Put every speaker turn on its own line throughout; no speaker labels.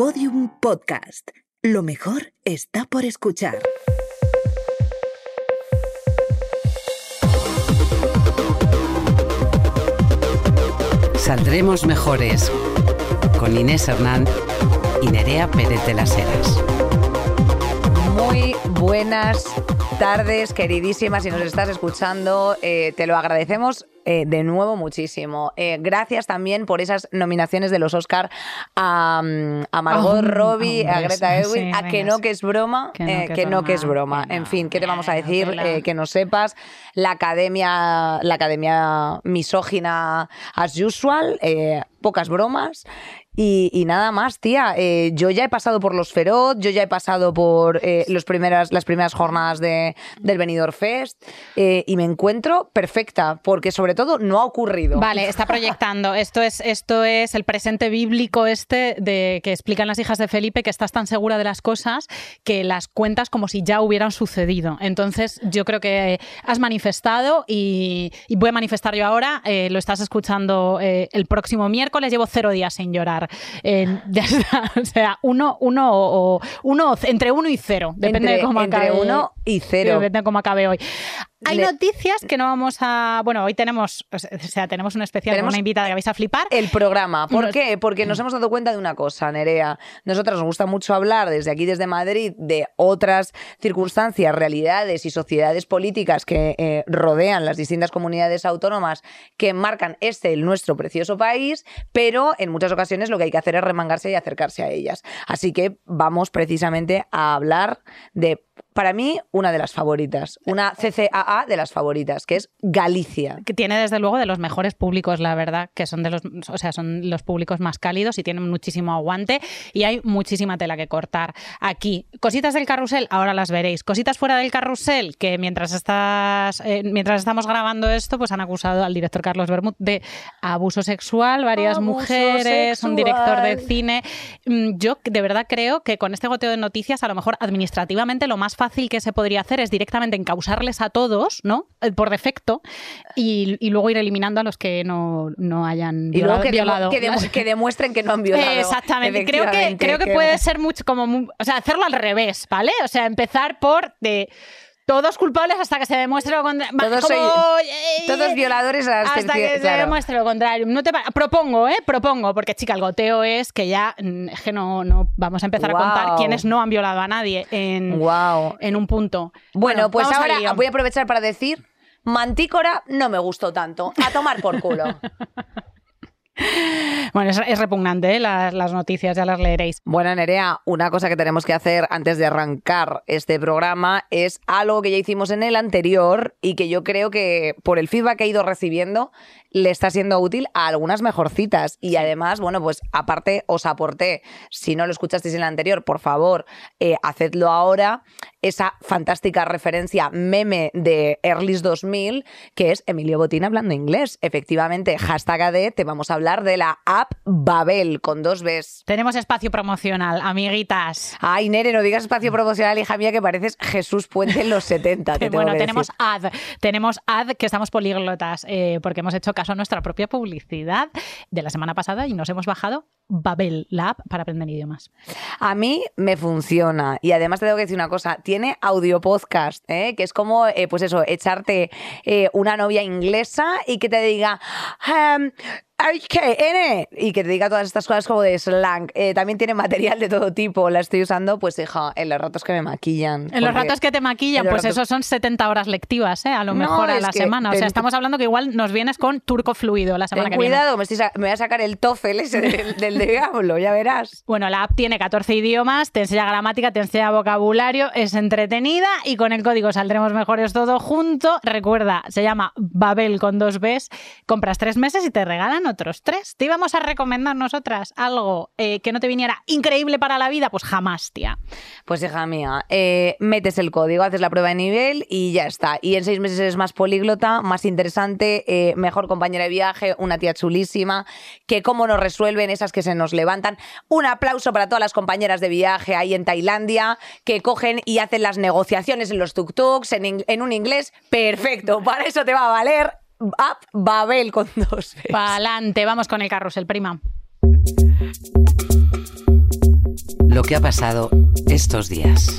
Podium Podcast. Lo mejor está por escuchar.
Saldremos mejores con Inés Hernán y Nerea Pérez de las Heras.
Muy buenas tardes, queridísimas, si nos estás escuchando, eh, te lo agradecemos eh, de nuevo muchísimo. Eh, gracias también por esas nominaciones de los Oscar a, mm, a Margot
Oh,
Robbie, a Greta
sí,
a que
venga,
no que es broma,
Que no,
eh,
que
que
es
no que es
broma, que
En fin, ¿qué te vamos a
que
decir? que no sepas, la academia, la academia misógina as usual, pocas bromas. Y, y nada más, tía. Eh, yo ya he pasado por los Feroz, yo ya he pasado por eh, los primeras, las primeras jornadas de, del Benidorm Fest eh, y me encuentro perfecta, porque sobre todo no ha ocurrido.
Vale, está proyectando. Esto es, esto es el presente bíblico este de que explican las hijas de Felipe que estás tan segura de las cosas que las cuentas como si ya hubieran sucedido. Entonces, yo creo que has manifestado y, y voy a manifestar yo ahora. eh, lo estás escuchando el próximo miércoles. Llevo cero días sin llorar. Ya está. O sea, uno, uno o, o- uno entre uno y cero. Depende
entre,
de cómo
entre
acabe.
uno y cero.
Depende de cómo acabe hoy. Hay
Le-
noticias que no vamos a. Bueno, hoy tenemos. O sea, tenemos un especial con
Tenemos
una invitada que vais a flipar.
el programa. ¿Por
Nos-
qué? Porque nos hemos dado cuenta de una cosa, Nerea. Nosotras nos gusta mucho hablar desde aquí, desde Madrid, de otras circunstancias, realidades y sociedades políticas que eh, rodean las distintas comunidades autónomas que marcan este, el nuestro precioso país, pero en muchas ocasiones lo que hay que hacer es remangarse y acercarse a ellas. Así que vamos precisamente a hablar de, para mí, una de las favoritas, una CCAA de las favoritas, que es Galicia.
que tiene desde luego de los mejores públicos, la verdad, que son de los, o sea, son los públicos más cálidos y tienen muchísimo aguante y hay muchísima tela que cortar aquí. Cositas del carrusel, ahora las veréis. Cositas fuera del carrusel, que mientras estás, eh, mientras estamos grabando esto, pues han acusado al director Carlos Bermud de abuso sexual, varias
Abuso
mujeres, un director de cine. Mm, Yo de verdad creo que con este goteo de noticias, a lo mejor administrativamente lo más fácil que se podría hacer es directamente encausarles a todos, ¿no? Eh, Por defecto, y, y luego ir eliminando a los que no, no hayan
Y luego
violado.
que, demo-
violado.
que demu- que demuestren que no han violado.
Exactamente. Creo que, creo que
que-
puede ser mucho como. O sea, hacerlo al revés, ¿vale? O sea, empezar por de todos culpables hasta que se demuestre lo contrario.
Todos
como,
soy-
eh,
Todos violadores
hasta que se
claro.
demuestre lo contrario. No te propongo, ¿eh? Propongo, porque chica, el goteo es que ya mm, es que no, no vamos a empezar a contar quiénes no han violado a nadie en,
Guau.
en un punto.
Bueno, pues ahora voy a aprovechar para decir. Mantícora no me gustó tanto. A tomar por culo.
Bueno, es, es repugnante, ¿eh? las, las noticias, ya las leeréis.
Bueno, Nerea, una cosa que tenemos que hacer antes de arrancar este programa es algo que ya hicimos en el anterior y que yo creo que por el feedback que he ido recibiendo le está siendo útil a algunas mejorcitas. Y además, bueno, pues aparte os aporté, si no lo escuchasteis en el anterior, por favor, eh, hacedlo ahora, esa fantástica referencia meme de Earlys 2000, que es Emilio Botín hablando inglés. Efectivamente, hashtag AD, te vamos a hablar de la app Babel con dos Bs.
Tenemos espacio promocional, amiguitas.
Ay, Nere, no digas espacio promocional, hija mía, que pareces Jesús Puente en los 70. te
bueno, tenemos
decir.
ad, tenemos ad que estamos políglotas eh, porque hemos hecho caso a nuestra propia publicidad de la semana pasada y nos hemos bajado Babel, la app para aprender idiomas.
A mí me funciona. Y además te tengo que decir una cosa, tiene audio podcast, ¿eh? que es como, eh, pues eso, echarte eh, una novia inglesa y que te diga, em, ay, ¿qué, N? Y que te diga todas estas cosas como de slang. Eh, también tiene material de todo tipo. La estoy usando, pues, hija, en los ratos que me maquillan.
En los ratos que te maquillan, pues
ratos-
esos son 70 horas lectivas, ¿eh? a lo
No,
mejor a la semana. O sea, estamos hablando que igual nos vienes con turco fluido la semana
Ten
que viene.
cuidado, me voy a sacar el TOEFL ese del, del diablo, ya verás.
Bueno, la app tiene 14 idiomas, te enseña gramática, te enseña vocabulario, es entretenida y con el código saldremos mejores todo junto. Recuerda, se llama Babel con dos Bs. Compras tres meses y te regalan otros tres. Te íbamos a recomendar nosotras algo eh, que no te viniera increíble para la vida, pues jamás, tía.
Pues hija mía, eh, metes el código, haces la prueba de nivel y ya está. Y en seis meses eres más políglota, más interesante, eh, mejor compañera de viaje, una tía chulísima, que cómo nos resuelven esas que se nos levantan. Un aplauso para todas las compañeras de viaje ahí en Tailandia, que cogen y hacen las negociaciones en los tuk-tuks en, un inglés perfecto. Para eso te va a valer App Babel con dos Bs.
Pa'lante, vamos con el carrusel, prima.
lo que ha pasado estos días.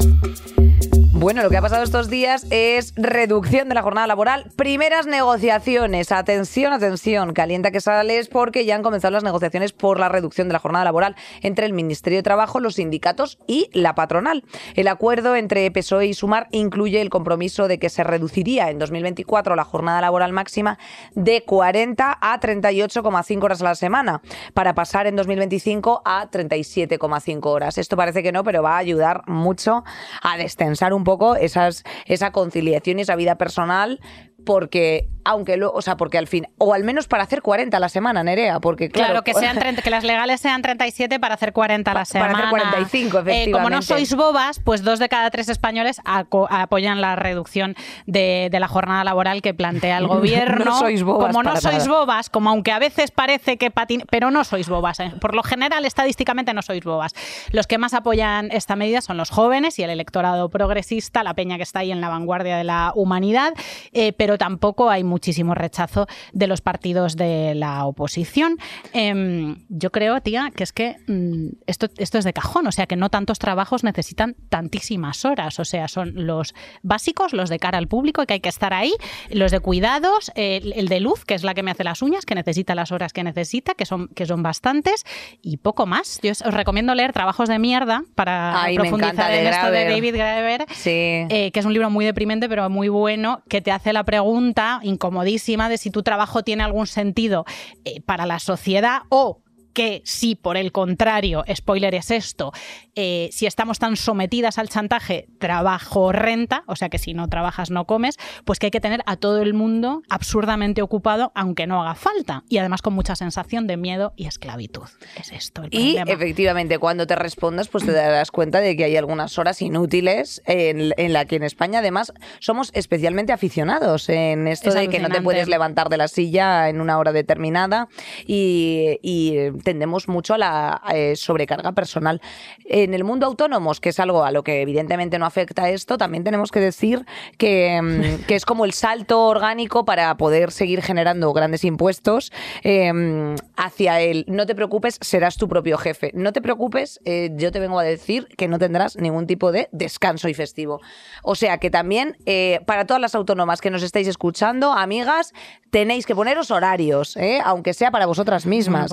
Bueno, lo que ha pasado estos días es reducción de la jornada laboral, primeras negociaciones. Atención, atención, calienta que sales porque ya han comenzado las negociaciones por la reducción de la jornada laboral entre el Ministerio de Trabajo, los sindicatos y la patronal. El acuerdo entre PSOE y Sumar incluye el compromiso de que se reduciría en 2024 la jornada laboral máxima de 40 a 38,5 horas a la semana, para pasar en 2025 a 37,5 horas. Esto parece que no, pero va a ayudar mucho a destensar un poco esas, esa conciliación y esa vida personal porque aunque lo, o sea, porque al fin, o al menos para hacer 40 a la semana, Nerea, porque claro,
que sean que las legales sean 37 para hacer 40 a la semana.
Para hacer 45, efectivamente.
Eh, como no sois bobas, pues dos de cada tres españoles apoyan la reducción de, la jornada laboral que plantea el gobierno.
no sois bobas.
Como no sois bobas, como aunque a veces parece que patin, pero no sois bobas. Eh. Por lo general, estadísticamente no sois bobas. Los que más apoyan esta medida son los jóvenes y el electorado progresista, la peña que está ahí en la vanguardia de la humanidad, eh, pero pero tampoco hay muchísimo rechazo de los partidos de la oposición. Em, yo creo, tía, que es que mm, esto, esto es de cajón, o sea que no tantos trabajos necesitan tantísimas horas, o sea, son los básicos, los de cara al público, que hay que estar ahí, los de cuidados, el, de luz, que es la que me hace las uñas, que necesita las horas que necesita, que son, que son bastantes, y poco más. Yo os, recomiendo leer Trabajos de mierda para profundizar en esto de David Graeber, eh, que es un libro muy deprimente, pero muy bueno, que te hace la pregunta pregunta incomodísima de si tu trabajo tiene algún sentido eh, para la sociedad o que si por el contrario, spoiler es esto, eh, si estamos tan sometidas al chantaje trabajo-renta, o sea que si no trabajas no comes, pues que hay que tener a todo el mundo absurdamente ocupado, aunque no haga falta, y además con mucha sensación de miedo y esclavitud. Es esto el
Y efectivamente, cuando te respondas, pues te darás cuenta de que hay algunas horas inútiles en, en la que en España además somos especialmente aficionados en esto de que no te puedes levantar de la silla en una hora determinada y, y tendemos mucho a la eh, sobrecarga personal. En el mundo autónomos, que es algo a lo que evidentemente no afecta esto, también tenemos que decir que, mm, que es como el salto orgánico para poder seguir generando grandes impuestos em, hacia el no te preocupes, serás tu propio jefe. No te preocupes, eh, yo te vengo a decir que no tendrás ningún tipo de descanso y festivo. O sea que también eh, para todas las autónomas que nos estáis escuchando, amigas, tenéis que poneros horarios, aunque sea para vosotras mismas.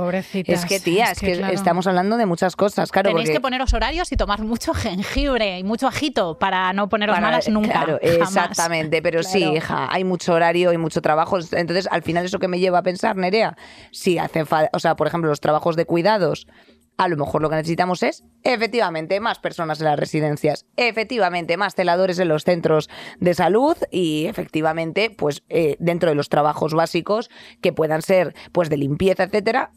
Es que, tía, es, que, estamos hablando de muchas cosas. Claro,
Tenéis que poneros horarios y tomar mucho jengibre y mucho ajito para no poneros malas nunca.
Claro, exactamente. Pero sí, hija, hay mucho horario y mucho trabajo. Entonces, al final, eso que me lleva a pensar, Nerea, si hacen falta, o sea, por ejemplo, los trabajos de cuidados a lo mejor lo que necesitamos es, efectivamente, más personas en las residencias, efectivamente, más celadores en los centros de salud y, efectivamente, pues eh, dentro de los trabajos básicos que puedan ser, pues, de limpieza, etcétera,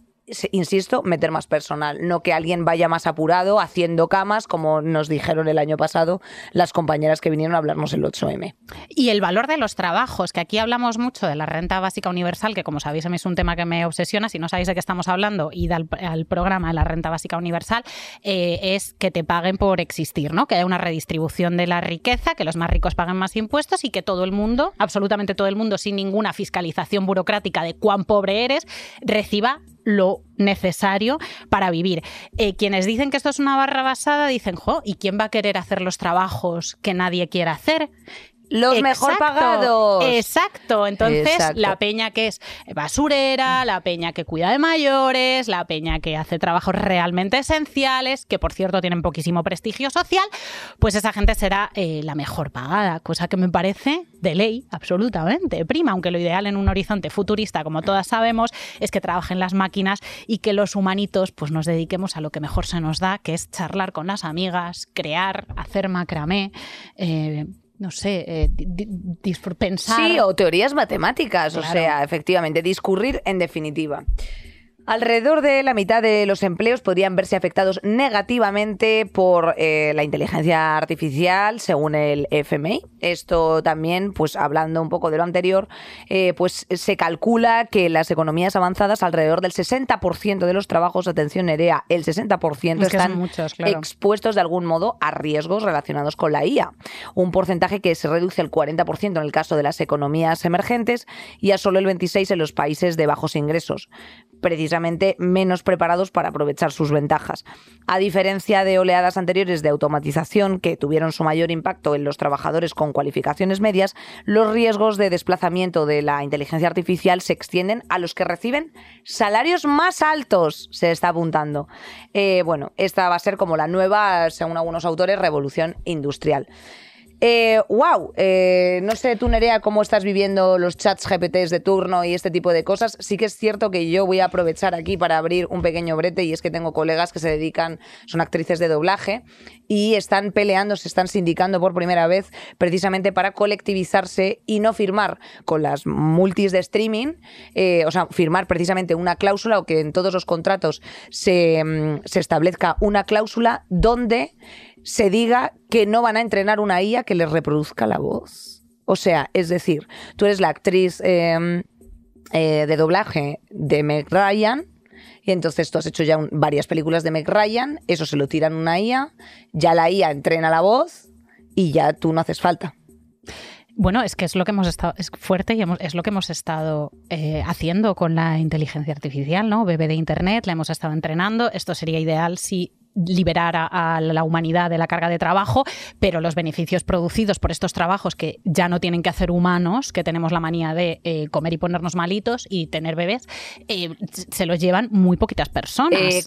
insisto, meter más personal, no que alguien vaya más apurado haciendo camas, como nos dijeron el año pasado las compañeras que vinieron a hablarnos el 8M.
Y el valor de los trabajos, que aquí hablamos mucho de la renta básica universal, que como sabéis a mí es un tema que me obsesiona, si no sabéis de qué estamos hablando, id al, programa de la renta básica universal, eh, es que te paguen por existir, ¿no? que haya una redistribución de la riqueza, que los más ricos paguen más impuestos y que todo el mundo, absolutamente todo el mundo, sin ninguna fiscalización burocrática de cuán pobre eres, reciba lo necesario para vivir. Eh, quienes dicen que esto es una barra basada dicen, jo, ¿y quién va a querer hacer los trabajos que nadie quiere hacer?
Los mejor pagados.
Exacto. Entonces, la peña que es basurera, la peña que cuida de mayores, la peña que hace trabajos realmente esenciales, que por cierto tienen poquísimo prestigio social, pues esa gente será eh, la mejor pagada, cosa que me parece de ley, absolutamente prima, aunque lo ideal en un horizonte futurista, como todas sabemos, es que trabajen las máquinas y que los humanitos pues nos dediquemos a lo que mejor se nos da, que es charlar con las amigas, crear, hacer macramé, eh, no sé, eh, pensar.
Sí, o teorías matemáticas, o sea, efectivamente, discurrir en definitiva. Alrededor de la mitad de los empleos podrían verse afectados negativamente por eh, la inteligencia artificial, según el FMI. Esto también, pues hablando un poco de lo anterior, eh, pues se calcula que las economías avanzadas, alrededor del 60% de los trabajos, atención EREA, el 60% están expuestos de algún modo a riesgos relacionados con la IA. Un porcentaje que se reduce al 40% en el caso de las economías emergentes y a solo el 26% en los países de bajos ingresos. Precisamente precisamente menos preparados para aprovechar sus ventajas. A diferencia de oleadas anteriores de automatización que tuvieron su mayor impacto en los trabajadores con cualificaciones medias, los riesgos de desplazamiento de la inteligencia artificial se extienden a los que reciben salarios más altos, se está apuntando. Eh, bueno, esta va a ser como la nueva, según algunos autores, revolución industrial. Eh, wow, eh, no sé tú Nerea cómo estás viviendo los chats GPTs de turno y este tipo de cosas. Sí que es cierto que yo voy a aprovechar aquí para abrir un pequeño brete y es que tengo colegas que se dedican, son actrices de doblaje y están peleando, se están sindicando por primera vez precisamente para colectivizarse y no firmar con las multis de streaming, eh, o sea, firmar precisamente una cláusula o que en todos los contratos se, mm, se establezca una cláusula donde se diga que no van a entrenar una IA que les reproduzca la voz. O sea, es decir, tú eres la actriz em, eh, de doblaje de Meg Ryan y entonces tú has hecho ya varias películas de Meg Ryan, eso se lo tiran una IA, ya la IA entrena la voz y ya tú no haces falta.
Bueno, es que es lo que hemos estado, es fuerte y es lo que hemos estado eh, haciendo con la inteligencia artificial, ¿no? Bebé de Internet, la hemos estado entrenando. Esto sería ideal si liberar a, la humanidad de la carga de trabajo, pero los beneficios producidos por estos trabajos que ya no tienen que hacer humanos, que tenemos la manía de eh, comer y ponernos malitos y tener bebés, eh, se los llevan muy poquitas personas.
Eh,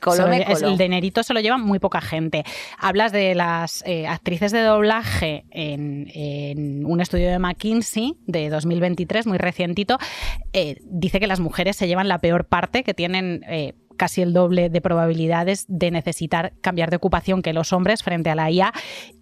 el dinerito se lo llevan muy poca gente. Hablas de las actrices de doblaje en, en, un estudio de McKinsey de 2023, muy recientito, dice que las mujeres se llevan la peor parte, que tienen casi el doble de probabilidades de necesitar cambiar de ocupación que los hombres frente a la IA.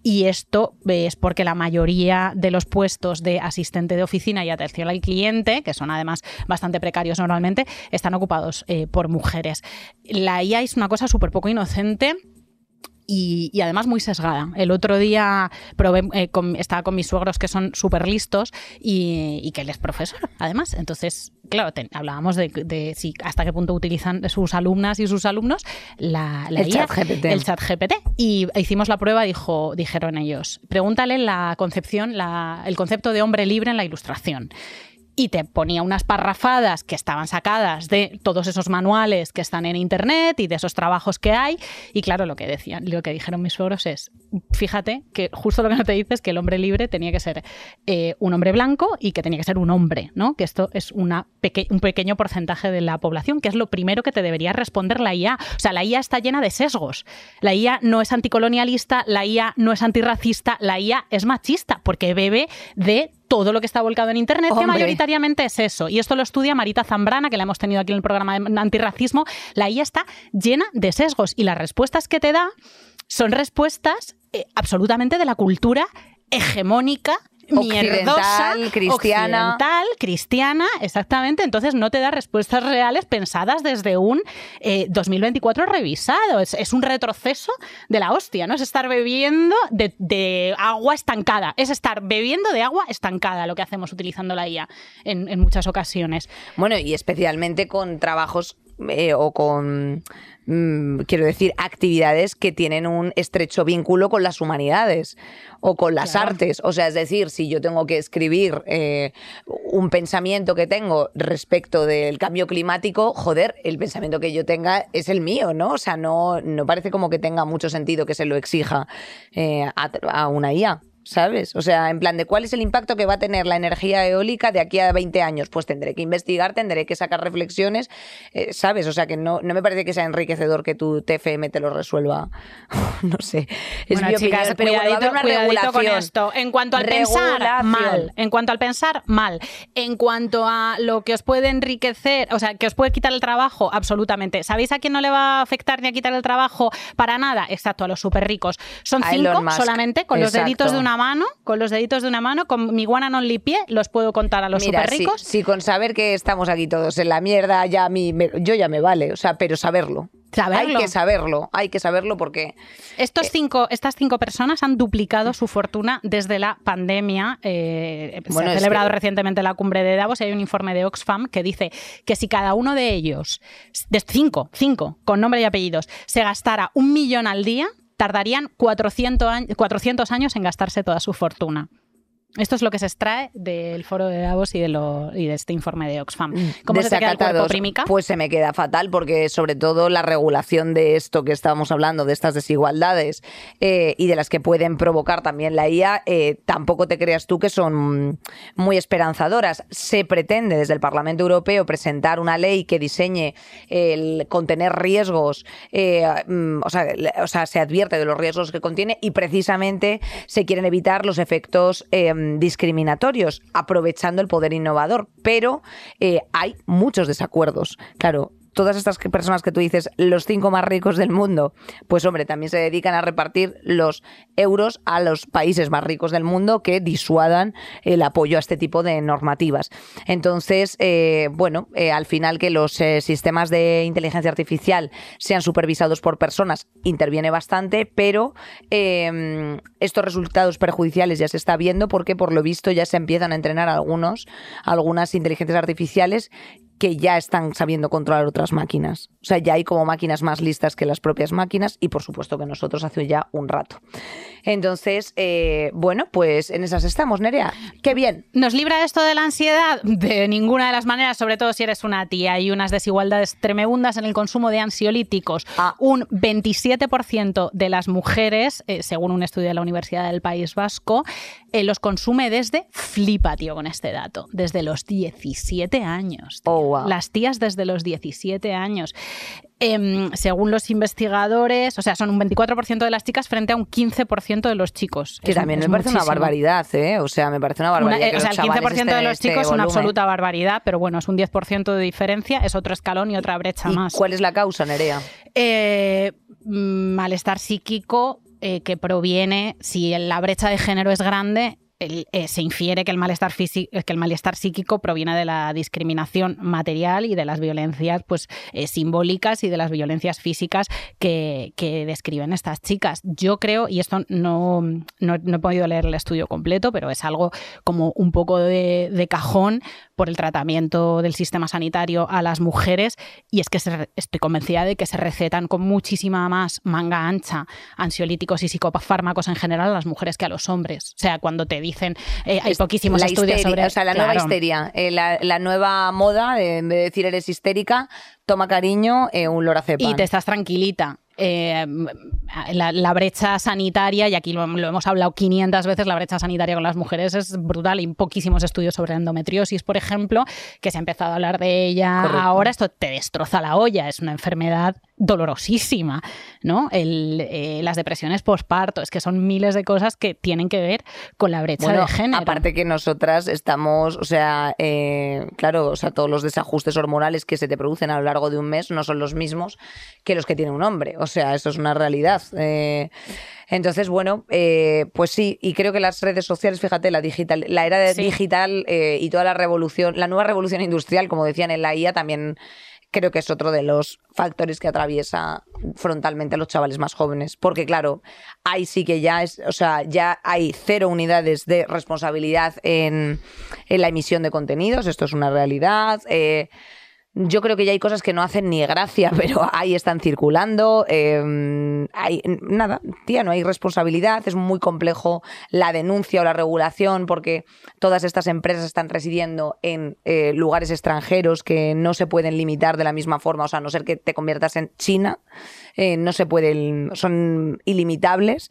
Y esto es porque la mayoría de los puestos de asistente de oficina y atención al cliente, que son además bastante precarios normalmente, están ocupados eh, por mujeres. La IA es una cosa súper poco inocente y, además muy sesgada. El otro día probé, eh, estaba con mis suegros que son súper listos y, que él es profesor, además. Entonces, claro, hablábamos de, si, hasta qué punto utilizan sus alumnas y sus alumnos la,
el, chat GPT.
el chat GPT. Y hicimos la prueba, dijo, dijeron ellos, pregúntale la concepción, el concepto de hombre libre en la ilustración y te ponía unas parrafadas que estaban sacadas de todos esos manuales que están en internet y de esos trabajos que hay. Y claro, lo que decían, lo que dijeron mis suegros es: fíjate que justo lo que no te dices es que el hombre libre tenía que ser eh, un hombre blanco y que tenía que ser un hombre, ¿no? Que esto es una un pequeño porcentaje de la población, que es lo primero que te debería responder la IA. O sea, la IA está llena de sesgos. La IA no es anticolonialista, la IA no es antirracista, la IA es machista, porque bebe de todo lo que está volcado en Internet, que mayoritariamente es eso. Y esto lo estudia Marita Zambrana, que la hemos tenido aquí en el programa de antirracismo. La IA está llena de sesgos y las respuestas que te da son respuestas eh, absolutamente de la cultura hegemónica
occidental, cristiana.
Occidental, cristiana, exactamente. Entonces no te da respuestas reales pensadas desde un 2024 eh, revisado. Es, un retroceso de la hostia, ¿no? Es estar bebiendo de, agua estancada. Es estar bebiendo de agua estancada lo que hacemos utilizando la IA en, en muchas ocasiones.
Bueno, y especialmente con trabajos eh, o con, mm, quiero decir, actividades que tienen un estrecho vínculo con las humanidades o con las artes. O sea, es decir, si yo tengo que escribir eh, un pensamiento que tengo respecto del cambio climático, joder, el pensamiento que yo tenga es el mío, ¿no? O sea, no, no parece como que tenga mucho sentido que se lo exija eh, a una IA. ¿Sabes? O sea, en plan de cuál es el impacto que va a tener la energía eólica de aquí a 20 años. Pues tendré que investigar, tendré que sacar reflexiones, eh, ¿sabes? O sea, que no, no me parece que sea enriquecedor que tu TFM te lo resuelva. no sé.
Es mi chicas, pero cuidadito, con esto. En cuanto al pensar, mal. En cuanto al pensar, mal. En cuanto a lo que os puede enriquecer, o sea, que os puede quitar el trabajo, absolutamente. ¿Sabéis a quién no le va a afectar ni a quitar el trabajo? Para nada. Exacto, a los súper ricos. Son cinco solamente, con los deditos de una mano, con los deditos de una mano, con mi guana non pie, los puedo contar a los super ricos.
Sí, con saber que estamos aquí todos en la mierda, ya a mí, yo ya me vale, o sea, pero saberlo. Hay que saberlo, hay que saberlo porque...
Estos eh, cinco, estas cinco personas han duplicado su fortuna desde la pandemia. Eh, se ha celebrado recientemente la cumbre de Davos y hay un informe de Oxfam que dice que si cada uno de ellos, de cinco, cinco, con nombre y apellidos, se gastara un millón al día, tardarían 400 años, 400 años en gastarse toda su fortuna. Esto es lo que se extrae del foro de Davos y de, lo, y de este informe de Oxfam. ¿Cómo se te queda el cuerpo, Primica?
Pues se me queda fatal porque sobre todo la regulación de esto que estábamos hablando, de estas desigualdades eh, y de las que pueden provocar también la IA, eh, tampoco te creas tú que son muy esperanzadoras. Se pretende desde el Parlamento Europeo presentar una ley que diseñe el contener riesgos, eh, mm, o, sea, o sea, se advierte de los riesgos que contiene y precisamente se quieren evitar los efectos eh, discriminatorios, aprovechando el poder innovador. Pero eh, hay muchos desacuerdos. Claro. Todas estas personas que tú dices, los cinco más ricos del mundo, pues hombre, también se dedican a repartir los euros a los países más ricos del mundo que disuadan el apoyo a este tipo de normativas. Entonces, eh, bueno, eh, al final que los eh, sistemas de inteligencia artificial sean supervisados por personas interviene bastante, pero eh, estos resultados perjudiciales ya se está viendo porque por lo visto ya se empiezan a entrenar algunos, algunas inteligencias artificiales que ya están sabiendo controlar otras máquinas. O sea, ya hay como máquinas más listas que las propias máquinas y por supuesto que nosotros hace ya un rato. Entonces, eh, bueno, pues en esas estamos, Nerea. Qué bien.
¿Nos libra esto de la ansiedad? De ninguna de las maneras, sobre todo si eres una tía. Hay unas desigualdades tremendas en el consumo de ansiolíticos.
Ah.
Un 27% de las mujeres, eh, según un estudio de la Universidad del País Vasco, eh, los consume desde, flipa tío con este dato, desde los 17 años. tío.
Oh, wow.
Las tías desde los 17 años. Em, según los investigadores, o sea, son un 24% de las chicas frente a un 15% de los chicos.
Que
Es-
también
es
me parece una barbaridad, ¿eh? O sea, me parece una
Una-
barbaridad.
eh,
que
o sea, el 15%
chavales
de los
este
chicos es una absoluta barbaridad, pero bueno, es un 10% de diferencia, es otro escalón y otra brecha
¿Y
más.
cuál es la causa, Nerea?
Eh, mm, malestar psíquico eh, que proviene, si la brecha de género es grande, el- eh, se infiere que el, malestar físico, que el malestar psíquico proviene de la discriminación material y de las violencias pues, eh, simbólicas y de las violencias físicas que, que describen estas chicas. Yo creo, y esto no, no, he podido leer el estudio completo, pero es algo como un poco de, de cajón por el tratamiento del sistema sanitario a las mujeres, y es que se estoy convencida de que se recetan con muchísima más manga ancha ansiolíticos y psicofármacos en general a las mujeres que a los hombres. O sea, cuando te dicen, eh, hay
Es
poquísimos
la
estudios
histeria,
sobre...
O sea, la nueva histeria, eh, la, la nueva moda, de, en vez de decir eres histérica, toma cariño, eh, un lorazepam.
y te estás tranquilita. Eh, la, la brecha sanitaria, y aquí lo, lo hemos hablado 500 veces, la brecha sanitaria con las mujeres es brutal. Hay poquísimos estudios sobre endometriosis, por ejemplo, que se ha empezado a hablar de ella
Correcto.
ahora. Esto te destroza la olla, es una enfermedad dolorosísima, ¿no? El, eh, las depresiones posparto, es que son miles de cosas que tienen que ver con la brecha
Bueno,
de género.
aparte que nosotras estamos, o sea, eh, claro, o sea, todos los desajustes hormonales que se te producen a lo largo de un mes no son los mismos que los que tiene un hombre. O sea, eso es una realidad. Eh, entonces, bueno, eh, pues sí, y creo que las redes sociales, fíjate, la digital, la era de
Sí.
digital eh, y toda la revolución, la nueva revolución industrial, como decían en la IA, también creo que es otro de los factores que atraviesa frontalmente a los chavales más jóvenes. Porque, claro, ahí sí que ya es, o sea, ya hay cero unidades de responsabilidad en, en la emisión de contenidos. Esto es una realidad. Eh, yo creo que ya hay cosas que no hacen ni gracia, pero ahí están circulando. eh, hay, nada, tía, no hay responsabilidad. Es muy complejo la denuncia o la regulación porque todas estas empresas están residiendo en eh, lugares extranjeros que no se pueden limitar de la misma forma. O sea, a no ser que te conviertas en China, eh, no se pueden, son ilimitables.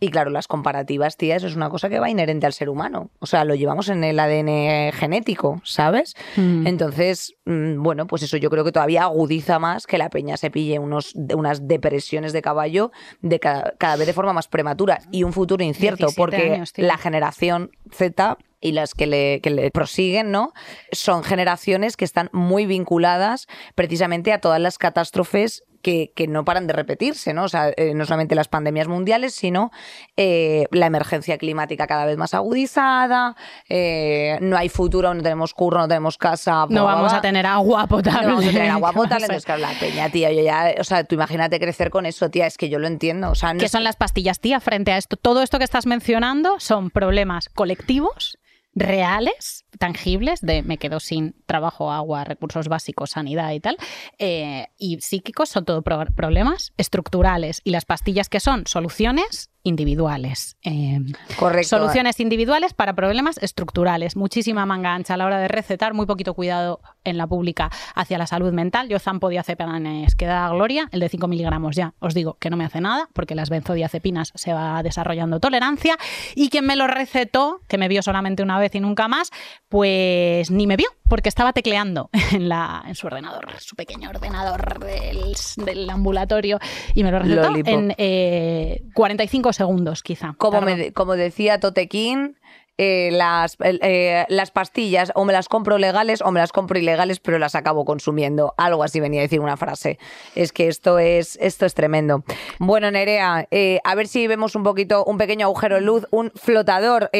Y claro, las comparativas, tía, eso es una cosa que va inherente al ser humano. O sea, lo llevamos en el ADN genético, ¿sabes?
Mm.
Entonces, mm, bueno, pues eso yo creo que todavía agudiza más que la peña se pille unos, unas depresiones de caballo de cada, cada vez de forma más prematura y un futuro incierto,
17
porque
años,
la generación Z y las que le, que le prosiguen, ¿no? Son generaciones que están muy vinculadas precisamente a todas las catástrofes que, que no paran de repetirse, ¿no? O sea, eh, no solamente las pandemias mundiales, sino eh, la emergencia climática cada vez más agudizada, eh, no hay futuro, no tenemos curro, no tenemos casa.
No vamos a tener agua potable.
no vamos a tener agua
¿Qué va a
potable, entonces claro, la peña, tía, yo ya, o sea, tú imagínate crecer con eso, tía, es que yo lo entiendo, o sea, no
¿Qué
es-
son las pastillas, tía? Frente a esto, todo esto que estás mencionando son problemas colectivos, reales, tangibles, de me quedo sin trabajo, agua, recursos básicos, sanidad y tal, eh, y psíquicos son todo pro- problemas estructurales. Y las pastillas que son soluciones individuales. Eh,
Correcto.
Soluciones individuales para problemas estructurales. Muchísima manga ancha a la hora de recetar, muy poquito cuidado en la pública hacia la salud mental. Yo zampodiazepanes que da gloria, el de 5 miligramos ya, os digo que no me hace nada, porque las benzodiazepinas se va desarrollando tolerancia. Y quien me lo recetó, que me vio solamente una vez y nunca más, pues ni me vio, porque estaba tecleando en, la, en su ordenador, su pequeño ordenador del, del ambulatorio, y me lo recetó
Lollipop.
en eh, 45 segundos, quizá.
Como, me- como decía Totequín, eh, las, eh, las pastillas o me las compro legales o me las compro ilegales, pero las acabo consumiendo. Algo así venía a decir una frase. Es que esto es, esto es tremendo. Bueno, Nerea, eh, a ver si vemos un poquito, un pequeño agujero de luz, un flotador,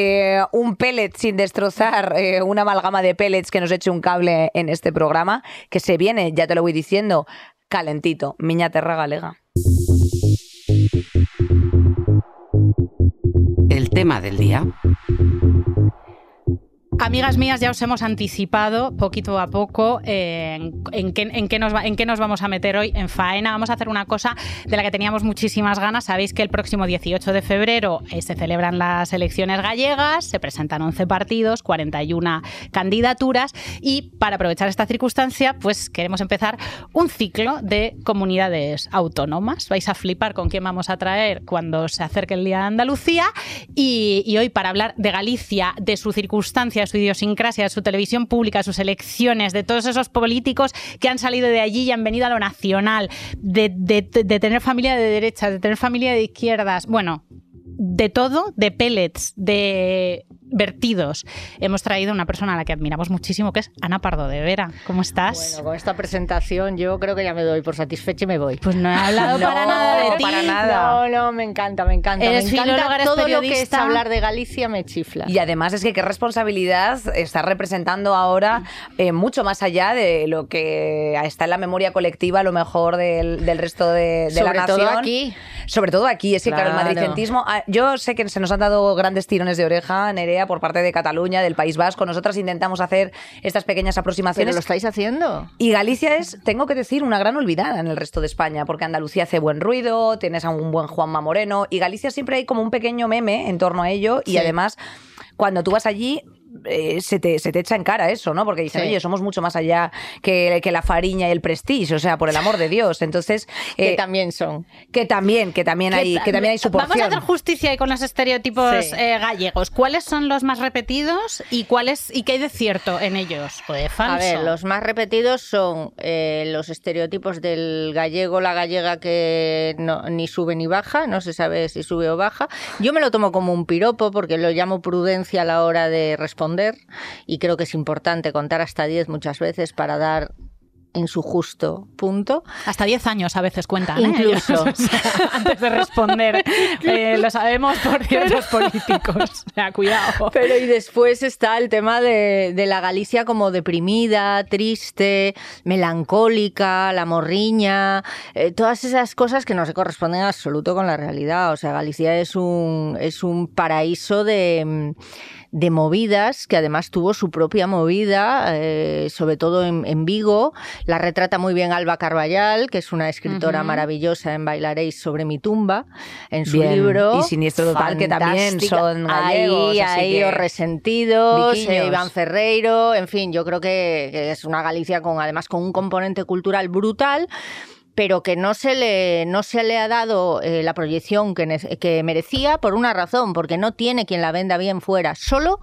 un pellet sin destrozar, una amalgama de pellets que nos eche un cable en este programa, que se viene, ya te lo voy diciendo, calentito, miña terra galega.
El tema del día.
Amigas mías, ya os hemos anticipado poquito a poco eh, en, qué, nos vamos a meter hoy en faena. Vamos a hacer una cosa de la que teníamos muchísimas ganas. Sabéis que el próximo 18 de febrero eh, se celebran las elecciones gallegas, se presentan 11 partidos, 41 candidaturas y para aprovechar esta circunstancia, pues queremos empezar un ciclo de comunidades autónomas. Vais a flipar con quién vamos a traer cuando se acerque el Día de Andalucía y, y hoy para hablar de Galicia, de su circunstancia, su idiosincrasia, su televisión pública, sus elecciones, de todos esos políticos que han salido de allí y han venido a lo nacional, de, de- de tener familia de derechas, de tener familia de izquierdas, bueno, de todo, de pellets, de vertidos. Hemos traído una persona a la que admiramos muchísimo, que es Ana Pardo de Vera. ¿Cómo estás?
Bueno, con esta presentación yo creo que ya me doy por satisfecha y me voy.
pues no he hablado
No,
para nada de ti.
para nada.
No, no, me encanta, me encanta.
Eres
me encanta
eres
todo lo que es hablar de Galicia me chifla.
Y además es que qué responsabilidad está representando ahora eh, mucho más allá de lo que está en la memoria colectiva, a lo mejor del, del resto de, de
Sobre
la
todo
nación.
aquí.
Sobre todo aquí, es que claro, el
Claro.
madricentismo. ah, Yo sé que se nos han dado grandes tirones de oreja, Nerea, por parte de Cataluña, del País Vasco. Nosotras intentamos hacer estas pequeñas
¿Pero
aproximaciones.
lo estáis haciendo?
Y Galicia es, tengo que decir, una gran olvidada en el resto de España, porque Andalucía hace buen ruido, tienes a un buen Juanma Moreno, y Galicia siempre hay como un pequeño meme en torno a ello, y además, cuando tú vas allí, eh, se, te, se te echa en cara eso, ¿no? Porque dicen,
Sí.
oye, somos mucho más allá que, que la fariña y el prestige, o sea, por el amor de Dios. Entonces,
Que
eh,
también son.
que también, que también hay, que también hay su
Vamos a hacer justicia ahí con los estereotipos
Sí.
eh, gallegos. ¿Cuáles son los más repetidos y cuáles y qué hay de cierto en ellos o de falso?
A ver, los más repetidos son los estereotipos del gallego, la gallega que no- ni sube ni baja, no se sabe si sube o baja. Yo me lo tomo como un piropo porque lo llamo prudencia a la hora de responder y creo que es importante contar hasta 10 muchas veces para dar en su justo punto.
Hasta 10 años a veces cuentan. ¿eh?
Incluso.
Antes de responder. Eh, lo sabemos por ciertos políticos. O sea, cuidado.
Pero y después está el tema de, de la Galicia como deprimida, triste, melancólica, la morriña, eh, todas esas cosas que no se corresponden en absoluto con la realidad. O sea, Galicia es un, es un paraíso de, de movidas, que además tuvo su propia movida, eh, sobre todo en, en Vigo. La retrata muy bien Alba Carballal, que es una escritora
Ujú.
maravillosa en Bailaréis sobre mi tumba, en su
Bien.
libro.
Y Siniestro Total, que también
Fantástica.
son gallegos,
Ahí, ahí,
que-
os resentidos, eh, Iván Ferreiro, en fin, yo creo que, que es una Galicia con además con un componente cultural brutal pero que no se le, no se le ha dado eh, la proyección que, ne- que merecía por una razón, porque no tiene quien la venda bien fuera, solo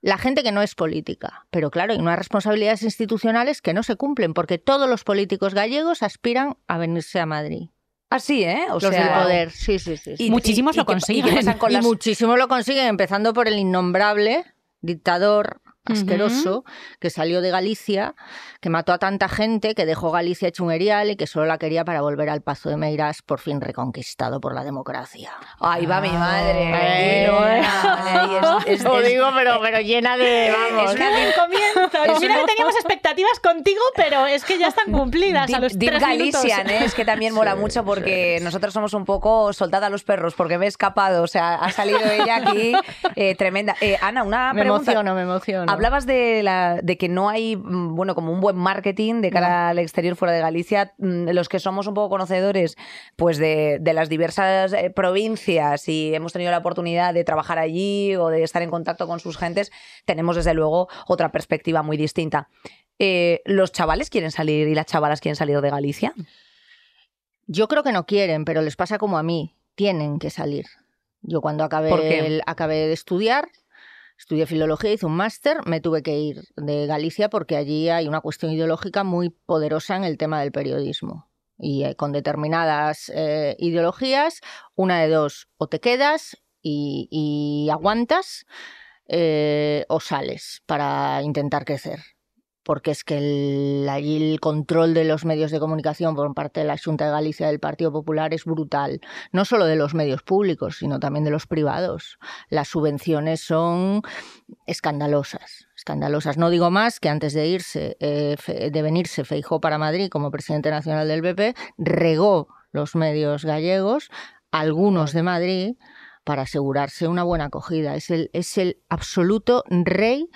la gente que no es política. Pero claro, hay unas responsabilidades institucionales que no se cumplen, porque todos los políticos gallegos aspiran a venirse a Madrid.
Así, ¿eh? O
los
sea,
del poder, sí, sí, sí. sí.
y-
Muchísimos
y-
lo
y
consiguen.
¿Y qué pasa con
Y
las
muchísimo lo consiguen, empezando por el innombrable dictador asqueroso que salió de Galicia, que mató a tanta gente, que dejó Galicia hecho un erial y que solo la quería para volver al Pazo de Meirás, por fin reconquistado por la democracia.
Ahí va mi madre.
Eh,
eh. Ahí es- es-
Lo
es-
digo, pero, pero llena de... Vamos.
es una deep-
Comienzo. Mira que teníamos expectativas contigo, pero es que ya están cumplidas a los
Deep, Deep
tres minutos.
Galician, ¿eh? es que también mola
Sí,
mucho porque
sí.
nosotros somos un poco soltada a los perros porque me he escapado, o sea, ha salido ella aquí eh, tremenda. Eh, Ana, una
Me
pregunta.
emociono, me emociono.
Hablabas de, la, de que no hay, mm, bueno, como un buen marketing de cara al exterior fuera de Galicia. Mm, Los que somos un poco conocedores, pues de, de las diversas eh, provincias y hemos tenido la oportunidad de trabajar allí o de estar en contacto con sus gentes, tenemos desde luego otra perspectiva muy distinta. Eh, ¿Los chavales quieren salir y las chavalas quieren salir de Galicia?
Yo creo que no quieren, pero les pasa como a mí. Tienen que salir. Yo cuando acabé, el- acabé de estudiar, estudié filología, hice un máster, me tuve que ir de Galicia porque allí hay una cuestión ideológica muy poderosa en el tema del periodismo. Y eh, con determinadas eh, ideologías, una de dos, o te quedas y, aguantas eh, o sales para intentar crecer porque es que el, allí el control de los medios de comunicación por parte de la Junta de Galicia del Partido Popular es brutal. No solo de los medios públicos, sino también de los privados. Las subvenciones son escandalosas. Escandalosas. No digo más que antes de irse, eh, de venirse Feijó para Madrid como presidente nacional del PP, regó los medios gallegos, algunos de Madrid, para asegurarse una buena acogida. Es el, es el absoluto rey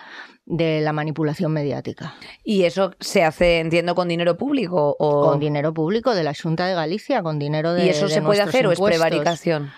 de la manipulación mediática.
Y eso se hace, entiendo, con dinero público o
Con dinero público de la Junta de Galicia, con dinero de
¿Y eso
de
se puede hacer o es prevaricación?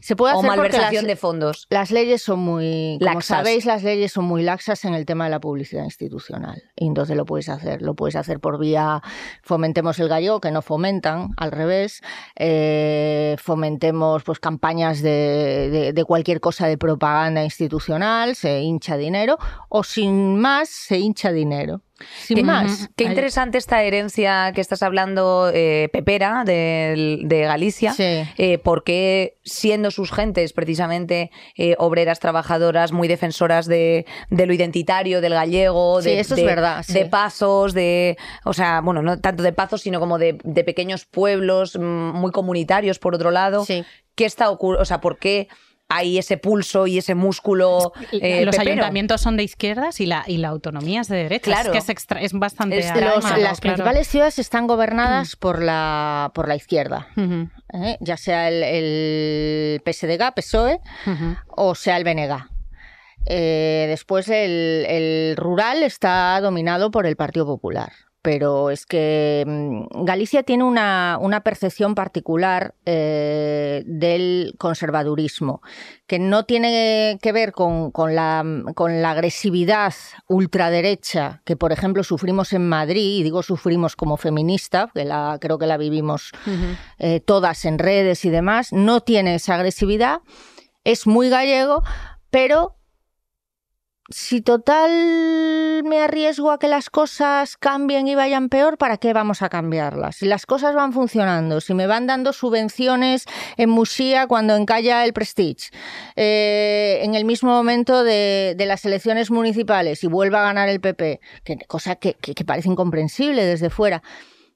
Se puede
O
hacer porque
malversación
las,
de fondos.
las leyes son muy, como
Laxas.
sabéis, las leyes son muy laxas en el tema de la publicidad institucional. Y entonces lo puedes hacer. Lo puedes hacer por vía fomentemos el gallego, que no fomentan, al revés. Eh, fomentemos pues campañas de, de- de cualquier cosa de propaganda institucional, se hincha dinero, o sin más se hincha dinero. Sin
Qué-
más.
Qué interesante esta herencia que estás hablando, eh, Pepera, de, Galicia.
Sí.
Eh, porque siendo sus gentes precisamente eh, obreras trabajadoras muy defensoras de, de lo identitario, del gallego,
Sí,
de,
eso es
de-
verdad, sí.
de pazos, de, o sea, bueno, no tanto de pazos, sino como de, de pequeños pueblos mm, muy comunitarios, por otro lado.
Sí.
¿Qué está ocurriendo? O sea, ¿por qué hay ese pulso y ese músculo? eh,
los
pepero?
ayuntamientos son de izquierdas y la, y la autonomía es de derechas.
Claro.
Es que es, extra- es bastante...
Es-
Los- las
claro.
Principales ciudades están gobernadas por, la, por la izquierda. ¿eh? ya sea el, el PSDG, PSOE, o sea el BNG. Eh, después el, el rural está dominado por el Partido Popular. Pero es que mm, Galicia tiene una, una percepción particular eh, del conservadurismo, que no tiene que ver con, con la, con la agresividad ultraderecha que, por ejemplo, sufrimos en Madrid, y digo sufrimos como feminista, que la, creo que la vivimos eh, todas en redes y demás, no tiene esa agresividad, es muy gallego, pero si total me arriesgo a que las cosas cambien y vayan peor, ¿para qué vamos a cambiarlas? Si las cosas van funcionando, si me van dando subvenciones en Muxía cuando encalla el Prestige, eh, en el mismo momento de, las elecciones municipales y vuelva a ganar el PP, que, cosa que parece incomprensible desde fuera.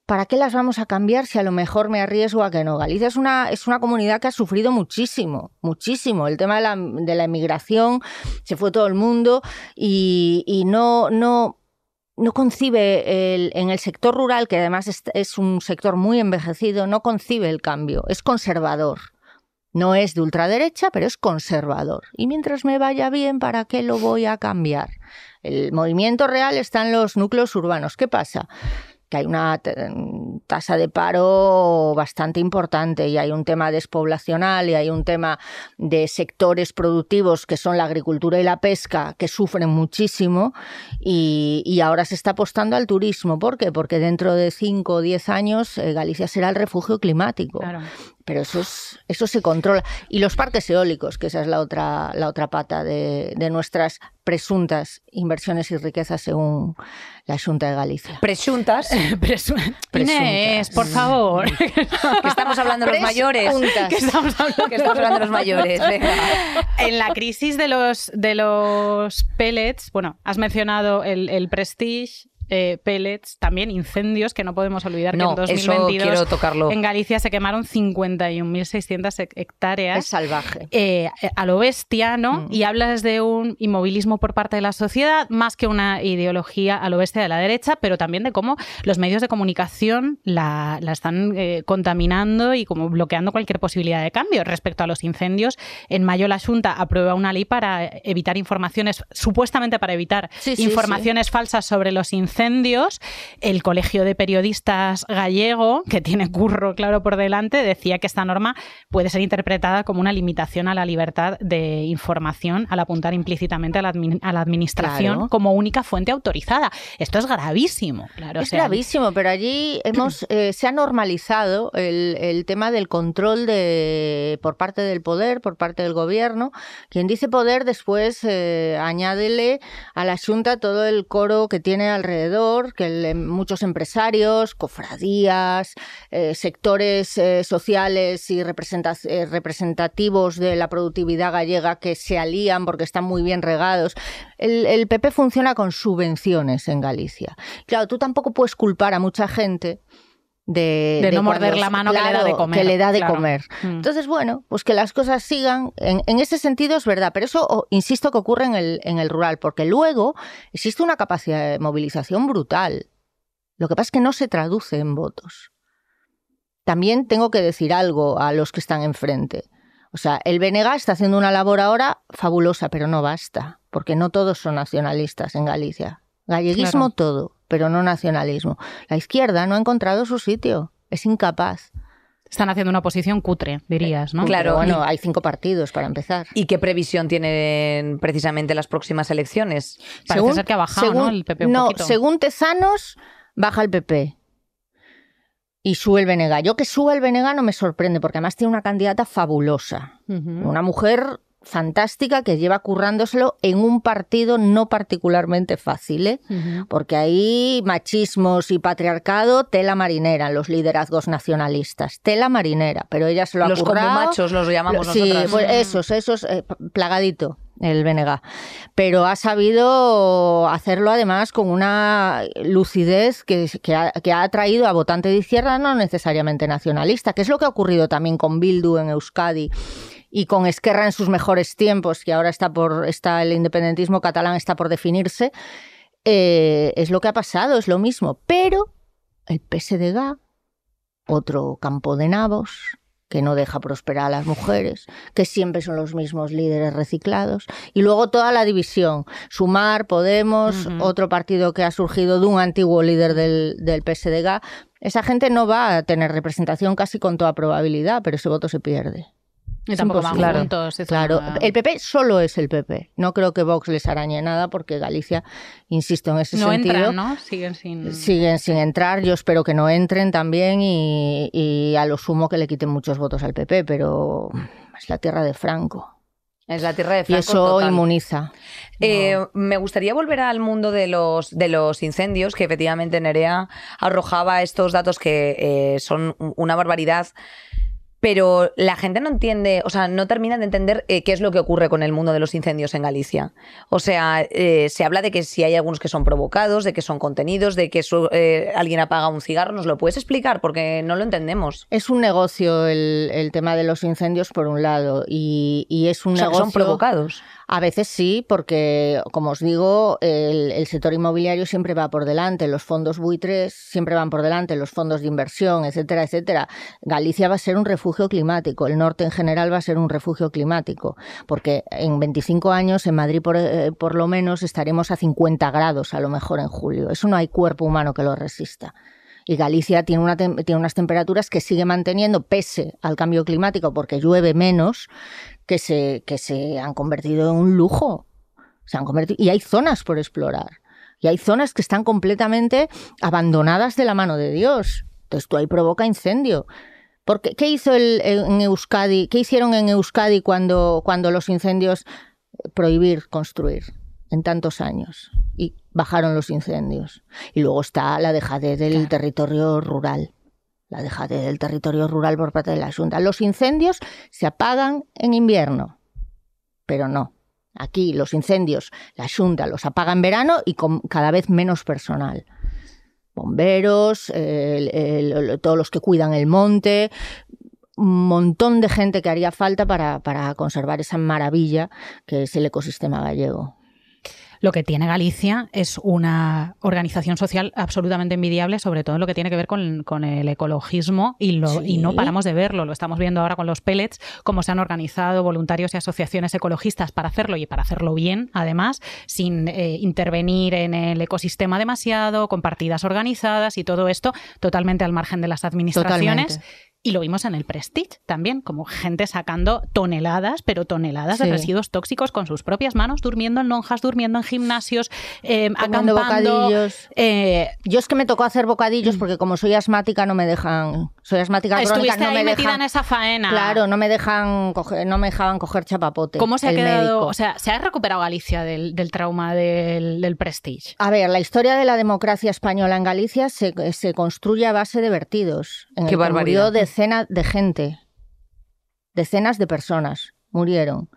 ¿Para qué las vamos a cambiar si a lo mejor me arriesgo a que no? Galicia es una, es una comunidad que ha sufrido muchísimo, muchísimo. El tema de la, de la emigración, se fue todo el mundo y, y no, no, no concibe el- en el sector rural, que además es, es un sector muy envejecido, no concibe el cambio, es conservador. No es de ultraderecha, pero es conservador. Y mientras me vaya bien, ¿para qué lo voy a cambiar? El movimiento real está en los núcleos urbanos. ¿Qué pasa? Hay una tasa de paro bastante importante y hay un tema despoblacional y hay un tema de sectores productivos que son la agricultura y la pesca que sufren muchísimo y, ahora se está apostando al turismo. ¿Por qué? Porque dentro de 5 o 10 años eh, Galicia será el refugio climático. Pero eso, es, eso se controla. Y los parques eólicos, que esa es la otra, la otra pata de, de nuestras presuntas inversiones y riquezas según la Junta de Galicia.
Presuntas,
Presu- Inés, por favor.
que estamos hablando de los mayores.
Presuntas.
que estamos hablando
Que estamos hablando de los mayores. venga.
En la crisis de los, de los pellets, bueno, has mencionado el, el Prestige eh, pellets, también incendios, que no podemos olvidar
No,
que en
eso
2022
quiero tocarlo.
en Galicia se quemaron 51.600 hec- hectáreas.
Es salvaje.
eh, a lo bestia, ¿no?
Mm.
Y hablas de un inmovilismo por parte de la sociedad, más que una ideología a lo bestia de la derecha, pero también de cómo los medios de comunicación la, la están eh, contaminando y como bloqueando cualquier posibilidad de cambio. Respecto a los incendios, en mayo la Junta aprueba una ley para evitar informaciones, supuestamente para evitar
Sí, sí,
informaciones falsas sobre los incendios. El Colegio de Periodistas Gallego, que tiene curro claro por delante, decía que esta norma puede ser interpretada como una limitación a la libertad de información al apuntar implícitamente a la, admi- a la administración
Claro.
como única fuente autorizada. Esto es gravísimo. Claro, o
Es
sea,
gravísimo, pero allí hemos eh, se ha normalizado el, el tema del control de por parte del poder, por parte del gobierno. Quien dice poder después eh, añádele a la Junta todo el coro que tiene alrededor, que muchos empresarios, cofradías, eh, sectores eh, sociales y eh, representativos de la productividad gallega que se alían porque están muy bien regados. El, el PP funciona con subvenciones en Galicia. Claro, tú tampoco puedes culpar a mucha gente de,
De no morder la mano que le da de comer,
que le da de
claro.
comer.
Mm.
Entonces, bueno, pues que las cosas sigan. En, en ese sentido es verdad, pero eso, oh, insisto, que ocurre en el, en el rural, porque luego existe una capacidad de movilización brutal. Lo que pasa es que no se traduce en votos. También tengo que decir algo a los que están enfrente. O sea, el BNG está haciendo una labor ahora fabulosa, pero no basta, porque no todos son nacionalistas en Galicia. Galleguismo
Claro.
todo, pero no nacionalismo. La izquierda no ha encontrado su sitio, es incapaz.
Están haciendo una oposición cutre, dirías, ¿no?
Claro.
Pero bueno, hay cinco partidos para empezar.
¿Y qué previsión tienen precisamente las próximas elecciones?
Parece ser que ha bajado, ¿no? El PP un
no,
poquito.
según Tezanos, baja el PP. Y sube el Benega. Yo que sube el Benega no me sorprende, porque además tiene una candidata fabulosa. Una mujer fantástica que lleva currándoselo en un partido no particularmente fácil, ¿eh? Porque hay machismos y patriarcado, tela marinera, los liderazgos nacionalistas, tela marinera, pero ella se lo ha
Los
currado.
machos los llamamos
sí,
nosotras.
pues esos, esos, eh, plagadito el BNG. Pero ha sabido hacerlo además con una lucidez que, que ha, que ha atraído a votante de izquierda, no necesariamente nacionalista, que es lo que ha ocurrido también con Bildu en Euskadi y con Esquerra en sus mejores tiempos, que ahora está por está el independentismo catalán está por definirse. eh, es lo que ha pasado, es lo mismo. Pero el PSDG, otro campo de nabos, que no deja prosperar a las mujeres, que siempre son los mismos líderes reciclados, y luego toda la división, Sumar, Podemos, otro partido que ha surgido de un antiguo líder del, del PSDG, esa gente no va a tener representación casi con toda probabilidad, pero ese voto se pierde.
Y
Es
tampoco van
imposible.
juntos.
Claro,
una-
el PP solo es el PP. No creo que Vox les arañe nada porque Galicia, insisto en ese
no
sentido,
entran, ¿no? Siguen sin...
siguen sin entrar. Yo espero que no entren también y, y a lo sumo que le quiten muchos votos al PP, pero es la tierra de Franco.
Es la tierra de
Y
Franco.
eso
total.
inmuniza.
Eh, me gustaría volver al mundo de los, de los incendios, que efectivamente Nerea arrojaba estos datos que eh, son una barbaridad. Pero la gente no entiende, o sea, no termina de entender eh, qué es lo que ocurre con el mundo de los incendios en Galicia. O sea, eh, se habla de que si hay algunos que son provocados, de que son contenidos, de que su- eh, alguien apaga un cigarro. ¿Nos lo puedes explicar? Porque no lo entendemos.
Es un negocio el, el tema de los incendios por un lado y, y es un
O sea, que
negocio...
son provocados.
A veces sí, porque, como os digo, el, el sector inmobiliario siempre va por delante, los fondos buitres siempre van por delante, los fondos de inversión, etcétera, etcétera. Galicia va a ser un refugio climático, el norte en general va a ser un refugio climático, porque en 25 años en Madrid, por, eh, por lo menos, estaremos a 50 grados a lo mejor en julio. Eso no hay cuerpo humano que lo resista. Y Galicia tiene, una tiene unas temperaturas que sigue manteniendo, pese al cambio climático, porque llueve menos, que se, que se han convertido en un lujo. Se han convertido, y hay zonas por explorar. Y hay zonas que están completamente abandonadas de la mano de Dios. Entonces tú ahí provoca incendio. Porque, ¿Qué hizo el, en Euskadi? ¿Qué hicieron en Euskadi cuando, cuando los incendios prohibir construir en tantos años? Y bajaron los incendios. Y luego está la dejadez del
Claro.
territorio rural. La dejadez del territorio rural por parte de la Junta. Los incendios se apagan en invierno, pero no. Aquí los incendios, la Junta los apaga en verano y con cada vez menos personal. Bomberos, todos los que cuidan el monte, un montón de gente que haría falta para, para conservar esa maravilla que es el ecosistema gallego.
Lo que tiene Galicia es una organización social absolutamente envidiable, sobre todo en lo que tiene que ver con, con el ecologismo y, lo, y no paramos de verlo. Lo estamos viendo ahora con los pellets, cómo se han organizado voluntarios y asociaciones ecologistas para hacerlo y para hacerlo bien, además, sin eh, intervenir en el ecosistema demasiado, con partidas organizadas y todo esto totalmente al margen de las administraciones.
Totalmente.
Y lo vimos en el Prestige también, como gente sacando toneladas, pero toneladas de residuos tóxicos con sus propias manos, durmiendo en lonjas, durmiendo en gimnasios, eh, acampando.
bocadillos.
eh,
Yo es que me tocó hacer bocadillos porque como soy asmática no me dejan, soy asmática crónica,
estuviste
no
ahí
me
metida
dejan,
en esa faena.
claro, no me dejan coger, no me dejaban coger chapapote.
¿Cómo se ha quedado?
médico.
O sea, ¿se ha recuperado Galicia del, del trauma del, del Prestige?
A ver, la historia de la democracia española en Galicia se, se construye a base de vertidos. En
Qué
el que
barbaridad.
Murió decenas de gente. Decenas de personas murieron.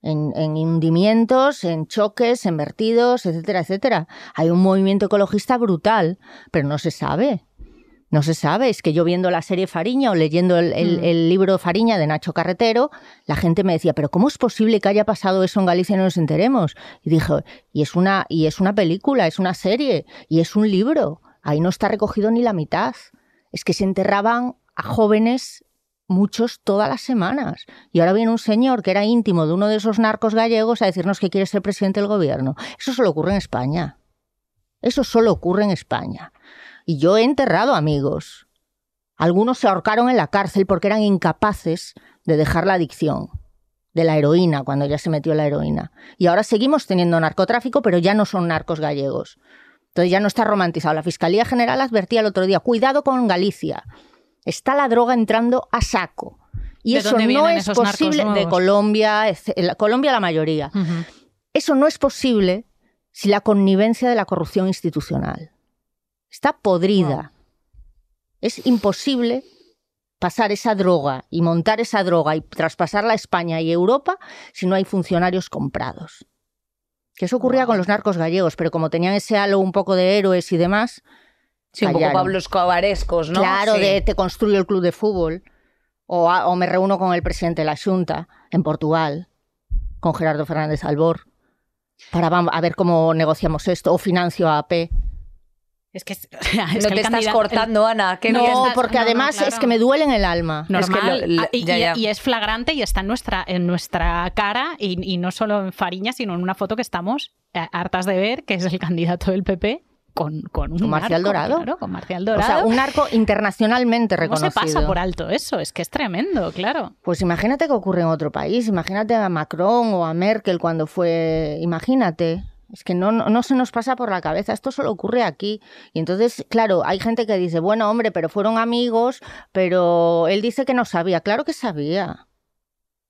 En, en hundimientos, en choques, en vertidos, etcétera, etcétera. Hay un movimiento ecologista brutal, pero no se sabe. No se sabe. Es que yo viendo la serie Fariña o leyendo el, el-
Mm.
el libro Fariña de Nacho Carretero, la gente me decía, pero ¿cómo es posible que haya pasado eso en Galicia y no nos enteremos? Y dije, y es una, y es una película, es una serie, y es un libro. Ahí no está recogido ni la mitad. Es que se enterraban a jóvenes muchos todas las semanas. Y ahora viene un señor que era íntimo de uno de esos narcos gallegos a decirnos que quiere ser presidente del gobierno. Eso solo ocurre en España. Eso solo ocurre en España. Y yo he enterrado amigos. Algunos se ahorcaron en la cárcel porque eran incapaces de dejar la adicción de la heroína cuando ya se metió la heroína. Y ahora seguimos teniendo narcotráfico, pero ya no son narcos gallegos. Entonces ya no está romantizado. La Fiscalía General advertía el otro día, cuidado con Galicia. Está la droga entrando a saco. Y
¿De
eso
dónde
no es
esos
posible de? Colombia, la- Colombia la mayoría. Eso no es posible sin la connivencia de la corrupción institucional. Está podrida. Es imposible pasar esa droga y montar esa droga y traspasarla a España y Europa si no hay funcionarios comprados. Que eso ocurría con los narcos gallegos, pero como tenían ese halo un poco de héroes y demás,
Sí, un poco
callaron.
Pablo Escobarescos, ¿no?
Claro,
Sí.
de te construyo el club de fútbol. O, a- o me reúno con el presidente de la Junta en Portugal, con Gerardo Fernández Albor, para a ver cómo negociamos esto. O financio a AP.
Es que, es, es
no
que
te estás
candidato-
cortando, Ana. Qué
no,
bien.
porque
no, no,
además
claro.
es que me duele en el alma.
Es que
normal
lo- lo-
y,
ya,
y-
ya.
y es flagrante y está en nuestra en nuestra cara y, y no solo en Fariña sino en una foto que estamos eh, hartas de ver que es el candidato del PP con, con un
Con Marcial
narco,
Dorado.
claro, con Marcial
O
Dorado
sea, un narco internacionalmente
¿Cómo
reconocido.
se pasa por alto eso? Es que es tremendo, claro.
Pues imagínate que ocurre en otro país, imagínate a Macron o a Merkel cuando fue, imagínate. Es que no, no, no se nos pasa por la cabeza, esto solo ocurre aquí. Y entonces, claro, hay gente que dice, bueno, hombre, pero fueron amigos, pero él dice que no sabía. Claro que sabía.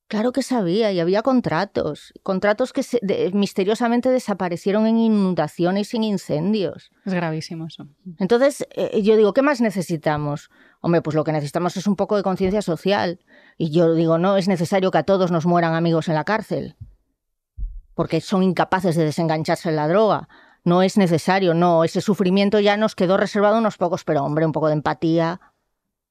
Claro que sabía y había contratos. Contratos que se- de- misteriosamente desaparecieron en inundaciones y en incendios.
Es gravísimo eso.
Entonces, eh, yo digo, ¿qué más necesitamos? Hombre, pues lo que necesitamos es un poco de conciencia social. Y yo digo, no es necesario que a todos nos mueran amigos en la cárcel, porque son incapaces de desengancharse de la droga. No es necesario, no, ese sufrimiento ya nos quedó reservado a unos pocos, pero hombre, un poco de empatía.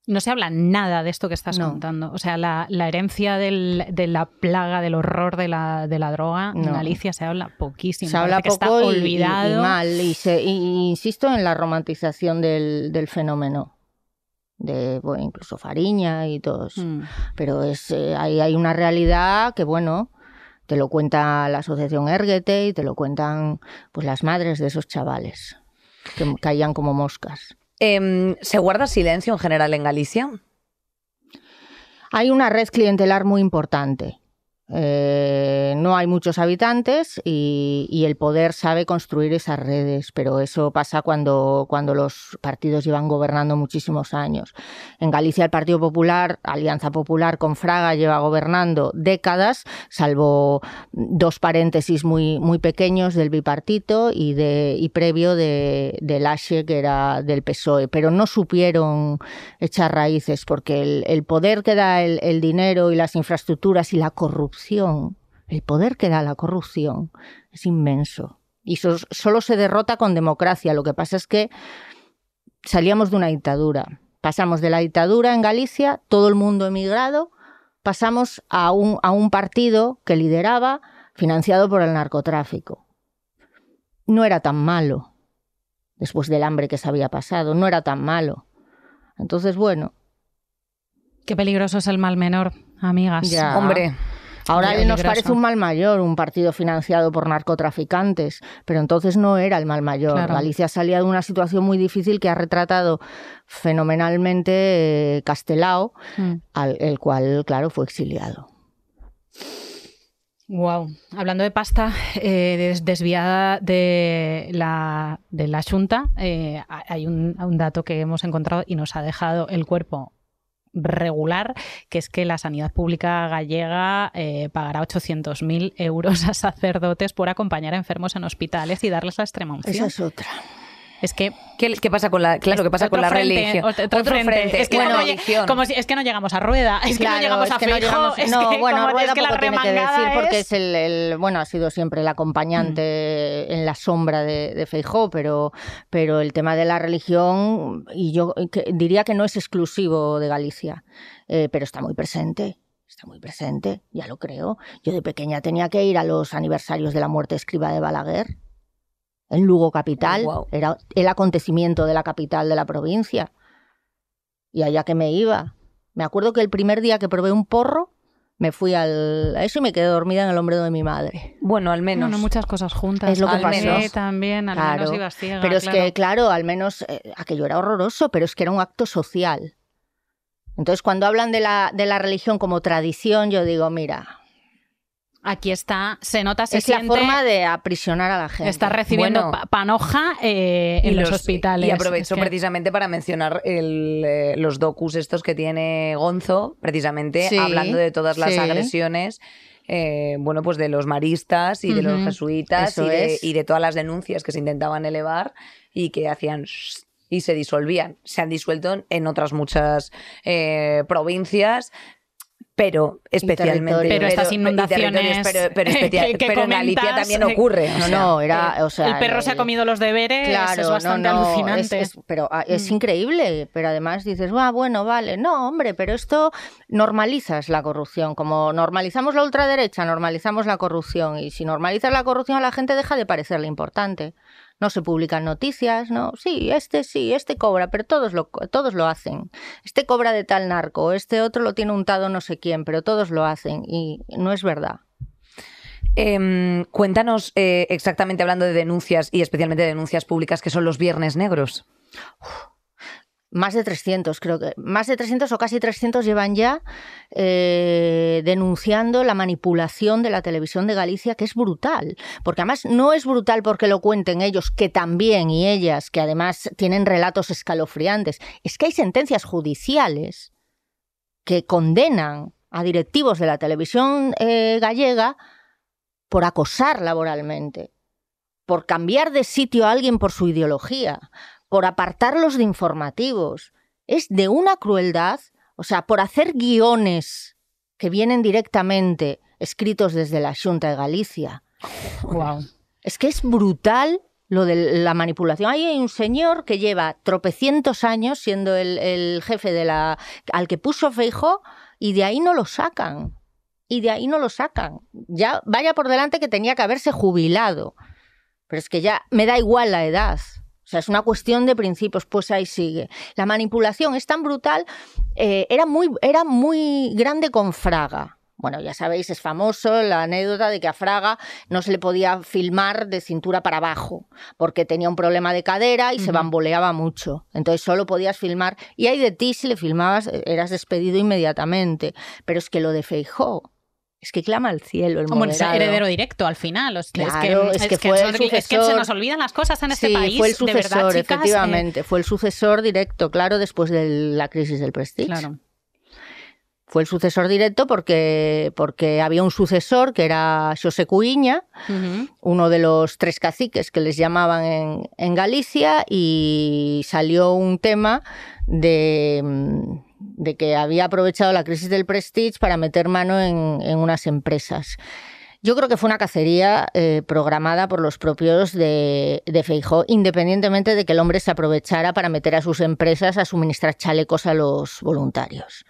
No se habla nada de esto que estás
No.
contando. O sea, la, la herencia del- de la plaga, del horror de la, de la droga, en
No.
Galicia se habla poquísimo.
Se habla
Parece que
poco
está
y- y-
olvidado.
Y, mal. Y, se- y insisto en la romantización del, del fenómeno. De, bueno, incluso Fariña y todos.
Mm.
pero es eh, hay, hay una realidad que bueno te lo cuenta la asociación Erguete y te lo cuentan pues las madres de esos chavales que caían como moscas
Em, ¿Se guarda silencio en general en Galicia?
hay una red clientelar muy importante Eh, no hay muchos habitantes y, el poder sabe construir esas redes, pero eso pasa cuando, cuando los partidos llevan gobernando muchísimos años. En Galicia el Partido Popular, Alianza Popular con Fraga, lleva gobernando décadas, salvo dos paréntesis muy, muy pequeños del bipartito y, de, previo de, del ASHE, que era del PSOE, pero no supieron echar raíces porque el, poder que da el dinero y las infraestructuras y la corrupción, el poder que da la corrupción es inmenso. Y so- solo se derrota con democracia. Lo que pasa es que salíamos de una dictadura. Pasamos de la dictadura en Galicia, todo el mundo emigrado, pasamos a un, a un partido que lideraba, financiado por el narcotráfico. No era tan malo, después del hambre que se había pasado, no era tan malo. Entonces, bueno.
Qué peligroso es el mal menor, amigas.
Ya.
Hombre.
Ahora nos parece un mal mayor, un partido financiado por narcotraficantes, pero entonces no era el mal mayor.
Claro.
Galicia salía de una situación muy difícil que ha retratado fenomenalmente eh, Castelao,
Mm.
al, el cual, claro, fue exiliado.
Wow. Hablando de pasta eh, des- desviada de la, de la Junta, eh, hay un, un dato que hemos encontrado y nos ha dejado el cuerpo regular, que es que la sanidad pública gallega eh, pagará 800.000 euros a sacerdotes por acompañar a enfermos en hospitales y darles la extrema unción.
Esa es otra.
Es que
¿Qué, qué pasa con la, claro, qué pasa con la
frente,
religión?
Otro, frente. Es que,
la
no, lle-
religión.
como si- es que no llegamos a rueda, es que no llegamos
es
a
que no
Feijóo,
llegamos-
es
no,
que,
bueno,
como-
Rueda
es que la
poco tiene que decir
remangada
porque
es-
es el, el- bueno, ha sido siempre el acompañante en la sombra de, de Feijó, pero, pero el tema de la religión, y yo que- diría que no es exclusivo de Galicia, eh, pero está muy presente. Está muy presente, ya lo creo. Yo de pequeña tenía que ir a los aniversarios de la muerte escriba de Balaguer, en Lugo capital. Era el acontecimiento de la capital de la provincia. Y allá que me iba. Me acuerdo que el primer día que probé un porro, me fui al, a eso y me quedé dormida en el hombro de mi madre.
Bueno, al menos.
Bueno, muchas cosas juntas.
Es lo que
pasó.
menos también, al menos
Claro.
ibas ciega,
pero es
claro.
que, claro, al menos eh, aquello era horroroso, pero es que era un acto social. Entonces, cuando hablan de la, de la religión como tradición, yo digo, mira,
Aquí está, se nota, se
es la forma de aprisionar a la gente.
está recibiendo
Bueno.
pa- panoja eh, en los, hospitales.
Y aprovecho
Es que-
precisamente para mencionar el, eh, los docus estos que tiene Gonzo, precisamente
Sí,
hablando de todas las
sí.
agresiones. eh, bueno, pues de los maristas y de los jesuitas y de, y de todas las denuncias que se intentaban elevar y que hacían y se disolvían. Se han disuelto en- en otras muchas eh, provincias. Pero especialmente.
Pero estas inundaciones
pero, pero especial-
que- que
pero en Galicia también ocurre. o
No,
sea,
no, era, o sea,
el perro se ha comido los deberes,
Claro,
es bastante
no, no,
alucinante.
es- es- pero ah, es
Mm.
increíble, pero además dices, "Ah, bueno, vale, no, hombre, pero esto normalizas la corrupción, como normalizamos la ultraderecha, normalizamos la corrupción, y si normalizas la corrupción a la gente deja de parecerle importante. No se publican noticias, no, sí, este sí, este cobra, pero todos lo, todos lo hacen. Este cobra de tal narco, este otro lo tiene untado no sé quién, pero todos lo hacen, y no es verdad.
Em, cuéntanos eh, exactamente hablando de denuncias y especialmente de denuncias públicas que son los viernes negros.
Más de 300, creo que. Más de 300 o casi 300 llevan ya eh, denunciando la manipulación de la televisión de Galicia, que es brutal. Porque además no es brutal porque lo cuenten ellos, que también, y ellas, que además tienen relatos escalofriantes. Es que hay sentencias judiciales que condenan a directivos de la televisión eh, gallega por acosar laboralmente, por cambiar de sitio a alguien por su ideología, por apartarlos de informativos. Es de una crueldad, o sea, por hacer guiones que vienen directamente escritos desde la Junta de Galicia.
Wow.
Es que es brutal lo de la manipulación. Ahí hay un señor que lleva tropecientos años siendo el, el jefe de la al que puso Feijo y de ahí no lo sacan. Y de ahí no lo sacan. Ya vaya por delante que tenía que haberse jubilado. Pero es que ya me da igual la edad. O sea, es una cuestión de principios, pues ahí sigue. La manipulación es tan brutal, eh, era, muy, era muy grande con Fraga. Bueno, ya sabéis, es famoso la anécdota de que a Fraga no se le podía filmar de cintura para abajo, porque tenía un problema de cadera y se bamboleaba mucho. Entonces solo podías filmar, y ahí de ti si le filmabas eh, eras despedido inmediatamente. Pero es que lo de Feijó, es que clama al cielo el
es
moderado.
heredero directo al final.
Claro,
es,
es
que,
que
es que
fue
son-
el
es que se nos olvidan las cosas en este
sí,
país.
fue el
de
sucesor,
verdad, chicas, eh,
efectivamente. Fue el sucesor directo, claro, después de la crisis del Prestige.
claro.
Fue el sucesor directo porque, porque había un sucesor que era Xosé Cuiña, uno de los tres caciques que les llamaban en, en Galicia, y salió un tema de, mm, de que había aprovechado la crisis del Prestige para meter mano en, en unas empresas. Yo creo que fue una cacería eh, programada por los propios de, de Feijó, independientemente de que el hombre se aprovechara para meter a sus empresas a suministrar chalecos a los voluntarios.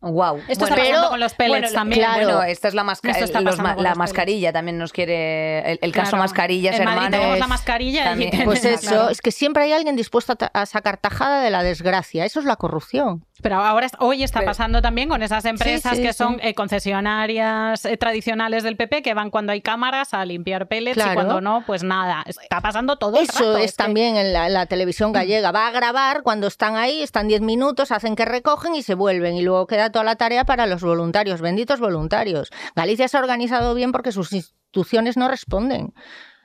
Wow.
Esto está pasando con los pellets también.
claro.
Bueno, esta es la, masca- los la
los
mascarilla, también nos quiere. El, el caso
Claro.
mascarillas,
en Madrid
hermanos.
tenemos la mascarilla
también.
Pues eso,
Claro.
es que siempre hay alguien dispuesto a, a sacar tajada de la desgracia. Eso es la corrupción.
Pero ahora hoy está
Pero-
pasando también con esas empresas
sí,
que
sí.
son eh, concesionarias eh, tradicionales del PP que van cuando hay cámaras a limpiar pellets y cuando no, pues nada. Está pasando todo el
Eso
rato,
es
que-
también en la, la televisión gallega. Va a grabar cuando están ahí, están 10 minutos, hacen que recogen y se vuelven. Y luego queda toda la tarea para los voluntarios, benditos voluntarios. Galicia se ha organizado bien porque sus instituciones no responden.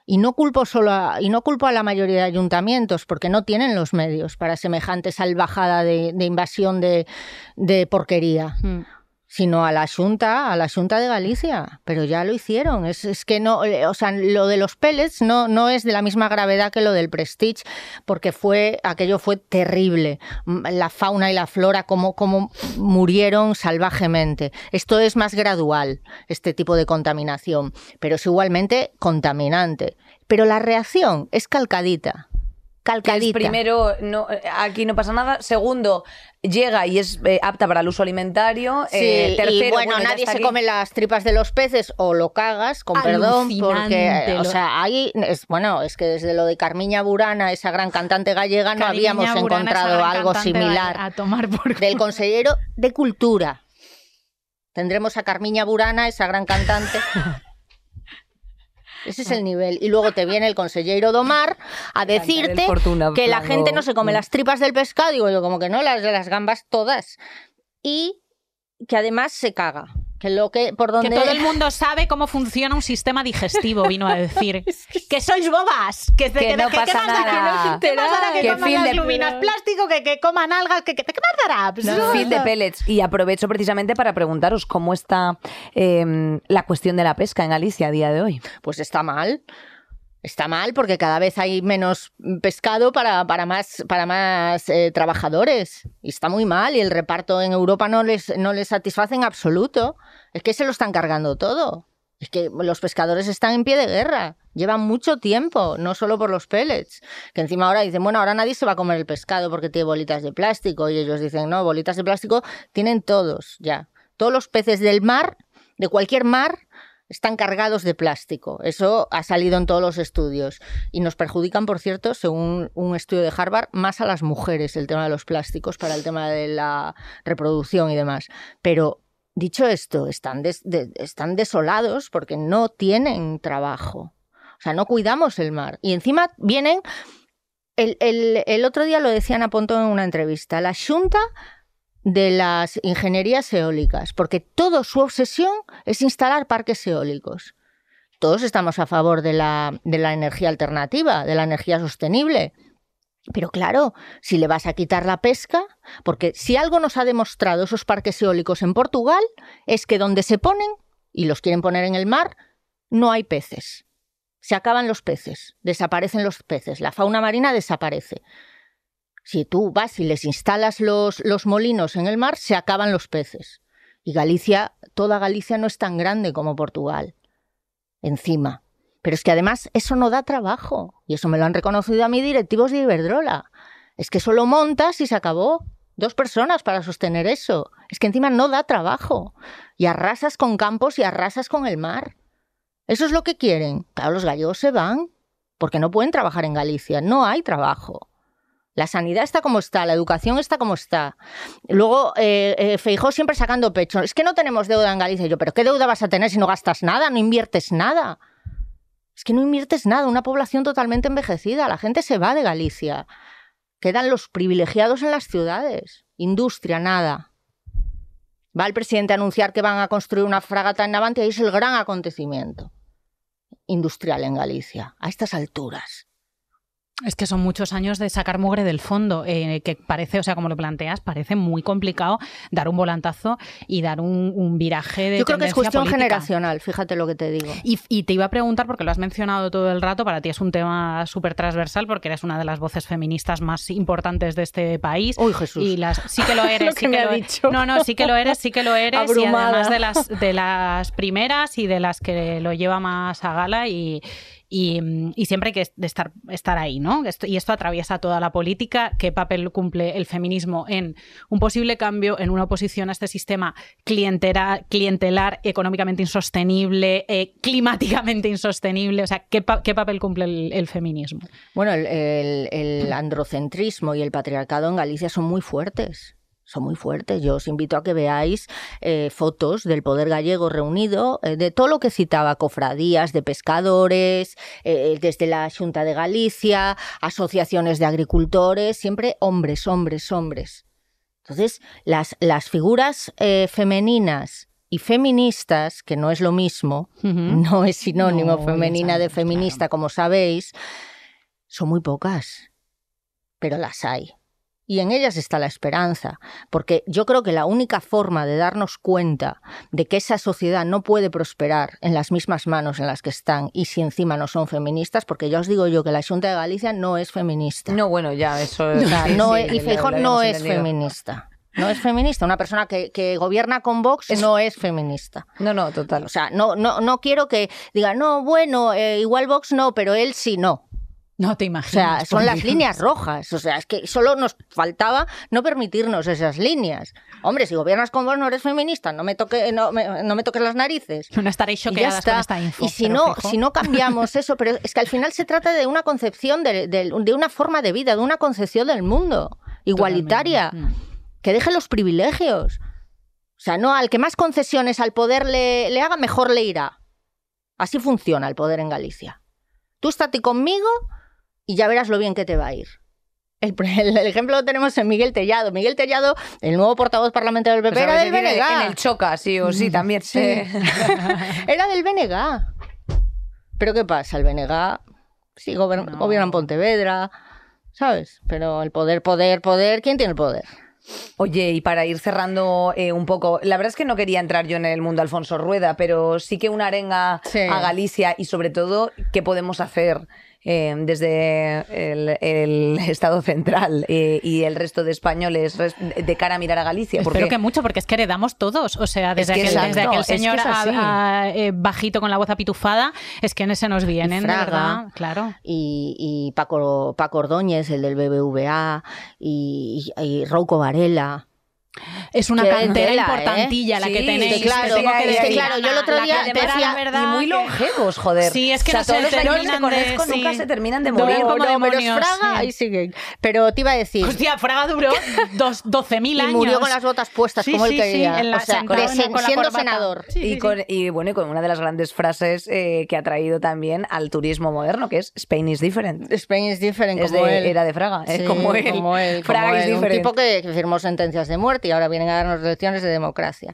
Y no culpo solo a, y no culpo a la mayoría de ayuntamientos porque no tienen los medios para semejante salvajada de, de invasión de, porquería
Mm.
Sino a la Junta, a la Junta de Galicia. Pero ya lo hicieron. Es, es que no, eh, o sea, lo de los pellets no, no es de la misma gravedad que lo del Prestige, porque fue, aquello fue terrible. La fauna y la flora, como, como murieron salvajemente. Esto es más gradual, este tipo de contaminación, pero es igualmente contaminante. Pero la reacción es calcadita. Calcadita.
primero, no, eh, aquí no pasa nada. Segundo, llega y es eh, apta para el uso alimentario.
Sí,
Eh,
y
tercero,
bueno,
ya
nadie se
aquí.
come las tripas de los peces o lo cagas, con perdón, porque,
Alucinante
o sea, ahí, es, bueno, es que desde lo de Carmiña Burana, esa gran cantante gallega, no habíamos
Burana,
encontrado algo similar
A, tomar por
del consejero de Cultura. Tendremos a Carmiña Burana, esa gran cantante. Ese es el nivel. Y luego te viene el consejero Domar a decirte
Fortuna
que la gente no se come las tripas del pescado. Digo yo, como que no, las de las gambas todas. Y que además se caga. Que lo que, por donde...
Que todo el mundo sabe cómo funciona un sistema digestivo, vino a decir. que sois bobas. Que,
Que no pasa
más da?
nada.
¿Qué más dará que
Que
coman
de-
luminas plástico, que, que coman algas? Que, que, ¿Qué más dará? Pues no,
Fin de
no.
pellets. Y aprovecho precisamente para preguntaros cómo está eh, la cuestión de la pesca en Galicia a día de hoy.
Pues está mal. Está mal porque cada vez hay menos pescado para, para más, para más eh, trabajadores. Y está muy mal. Y el reparto en Europa no les, no les satisface en absoluto. Es que se lo están cargando todo. Es que los pescadores están en pie de guerra. Llevan mucho tiempo, no solo por los pellets. Que encima ahora dicen, bueno, ahora nadie se va a comer el pescado porque tiene bolitas de plástico. Y ellos dicen, no, bolitas de plástico tienen todos ya. Todos los peces del mar, de cualquier mar, están cargados de plástico. Eso ha salido en todos los estudios. Y nos perjudican, por cierto, según un estudio de Harvard, más a las mujeres el tema de los plásticos para el tema de la reproducción y demás. Pero dicho esto, están, están desolados porque no tienen trabajo. O sea, no cuidamos el mar. Y encima vienen... El, el- el otro día lo decía Ana Pontón en una entrevista. La Junta de las ingenierías eólicas, porque toda su obsesión es instalar parques eólicos. Todos estamos a favor de la, de la energía alternativa, de la energía sostenible. Pero claro, si le vas a quitar la pesca, porque si algo nos ha demostrado esos parques eólicos en Portugal, es que donde se ponen, y los quieren poner en el mar, no hay peces. Se acaban los peces, desaparecen los peces, la fauna marina desaparece. Si tú vas y les instalas los, los molinos en el mar, se acaban los peces. Y Galicia, toda Galicia no es tan grande como Portugal. Encima. Pero es que además eso no da trabajo. Y eso me lo han reconocido a mí directivos de Iberdrola. Es que solo montas y se acabó. Dos personas para sostener eso. Es que encima no da trabajo. Y arrasas con campos y arrasas con el mar. Eso es lo que quieren. Claro, los gallegos se van. Porque no pueden trabajar en Galicia. No hay trabajo. La sanidad está como está, la educación está como está. Luego, eh, eh, Feijó siempre sacando pecho. Es que no tenemos deuda en Galicia. Y yo, ¿pero qué deuda vas a tener si no gastas nada, no inviertes nada? Es que no inviertes nada, una población totalmente envejecida. La gente se va de Galicia. Quedan los privilegiados en las ciudades. Industria, nada. Va el presidente a anunciar que van a construir una fragata en Navantia y es el gran acontecimiento industrial en Galicia, a estas alturas.
Es que son muchos años de sacar mugre del fondo, eh, que parece, o sea, como lo planteas, parece muy complicado dar un volantazo y dar un, viraje de
Yo creo que es cuestión
política.
generacional, fíjate lo que te digo.
Y, y te iba a preguntar, porque lo has mencionado todo el rato, para ti es un tema súper transversal, porque eres una de las voces feministas más importantes de este país.
Uy, Jesús.
Y las, sí que lo eres.
Lo
sí
que
lo-
dicho.
No, no, sí que lo eres, sí que lo eres.
Abrumada.
Y además de las, de las primeras y de las que lo lleva más a gala y, y, mm, y siempre hay que estar, estar ahí, ¿no? Y esto atraviesa toda la política. ¿Qué papel cumple el feminismo en un posible cambio, en una oposición a este sistema clientera, clientelar, económicamente insostenible, eh, climáticamente insostenible? O sea, ¿qué, pa- qué papel cumple el, feminismo?
Bueno, el androcentrismo y el patriarcado en Galicia son muy fuertes. Son muy fuertes. Yo os invito a que veáis eh, fotos del poder gallego reunido, eh, de todo lo que citaba, cofradías de pescadores, eh, desde la Junta de Galicia, asociaciones de agricultores, siempre hombres, hombres, hombres. Entonces, las, las figuras femeninas y feministas, que no es lo mismo, no es sinónimo
No,
femenina de feminista, como sabéis, son muy pocas, pero las hay. Y en ellas está la esperanza, porque yo creo que la única forma de darnos cuenta de que esa sociedad no puede prosperar en las mismas manos en las que están y si encima no son feministas, porque ya os digo yo que la Junta de Galicia no es feminista.
No, bueno, ya, eso sí,
no
sí,
es- y Feijóo no es
entendido.
feminista. No es feminista. Una persona que, que gobierna con Vox
Es-
no es feminista.
No, no, total.
O sea, no, no, no quiero que diga, no, bueno, eh, igual Vox no, pero él sí no.
No te
O
imaginas.
sea,
por
son las
Dios.
líneas rojas. O sea, es que solo nos faltaba no permitirnos esas líneas. Hombre, si gobiernas con Vox no eres feminista, no me, toque, no, me, no me toques las narices.
No estaréis choqueadas con esta info.
Y si no,
fijo.
si no cambiamos eso, pero es que al final se trata de una concepción, de, de- de una forma de vida, de una concepción del mundo igualitaria,
Totalmente. Mm.
que deje los privilegios. O sea, no al que más concesiones al poder le, le haga, mejor le irá. Así funciona el poder en Galicia. Tú estate conmigo y ya verás lo bien que te va a ir. El, el- el ejemplo lo tenemos en Miguel Tellado. Miguel Tellado, el nuevo portavoz parlamentario del PP,
Pues
era del BNG.
En el choca, sí o sí, también.
Sí.
Eh,
Era del BNG. Pero ¿qué pasa? El BNG sí
No.
gobierna en Pontevedra, ¿sabes? Pero el poder, poder, poder, ¿quién tiene el poder?
Oye, y para ir cerrando eh, un poco, la verdad es que no quería entrar yo en el mundo Alfonso Rueda, pero sí que una arenga
Sí.
a Galicia y sobre todo qué podemos hacer eh, desde el, el Estado central eh, y el resto de españoles de cara a mirar a Galicia. Porque
Espero que mucho, porque es que heredamos todos. O sea, desde,
que
aquel,
exacto,
desde aquel
es que
señor a- a- eh, bajito con la voz apitufada, es que en ese nos vienen,
Fraga.
verdad. Claro.
Y, y Paco, Paco Ordóñez, el del BBVA, y, y, y Rouco Varela.
Es una cantera
tela, ¿eh?
importantilla la que
Sí,
tenéis.
que claro, es que
decir.
claro, yo el otro día
que
te decía-
la verdad
y muy
que-
longevos, joder.
Sí, es que
o sea,
no se
todos los años que
terminan de-
conozco nunca
sí.
se terminan de
No,
morir.
como
no, pero
demonios,
Fraga,
sí.
ahí siguen. Pero te iba a decir,
Hostia, Fraga duró dos- 12.000
y
años.
murió con las botas puestas,
Sí,
como él
sí, sí,
quería.
en la-
o sea,
sentado
sen-
con
siendo
corbata.
senador.
Y,
sí.
con, y bueno, y con una de las grandes frases eh, que ha traído también al turismo moderno, que es Spain is different.
Spain is different, como él.
era de Fraga, es
Sí,
como él. Fraga is
él. Un
different.
tipo que, que firmó sentencias de muerte y ahora vienen a darnos lecciones de democracia.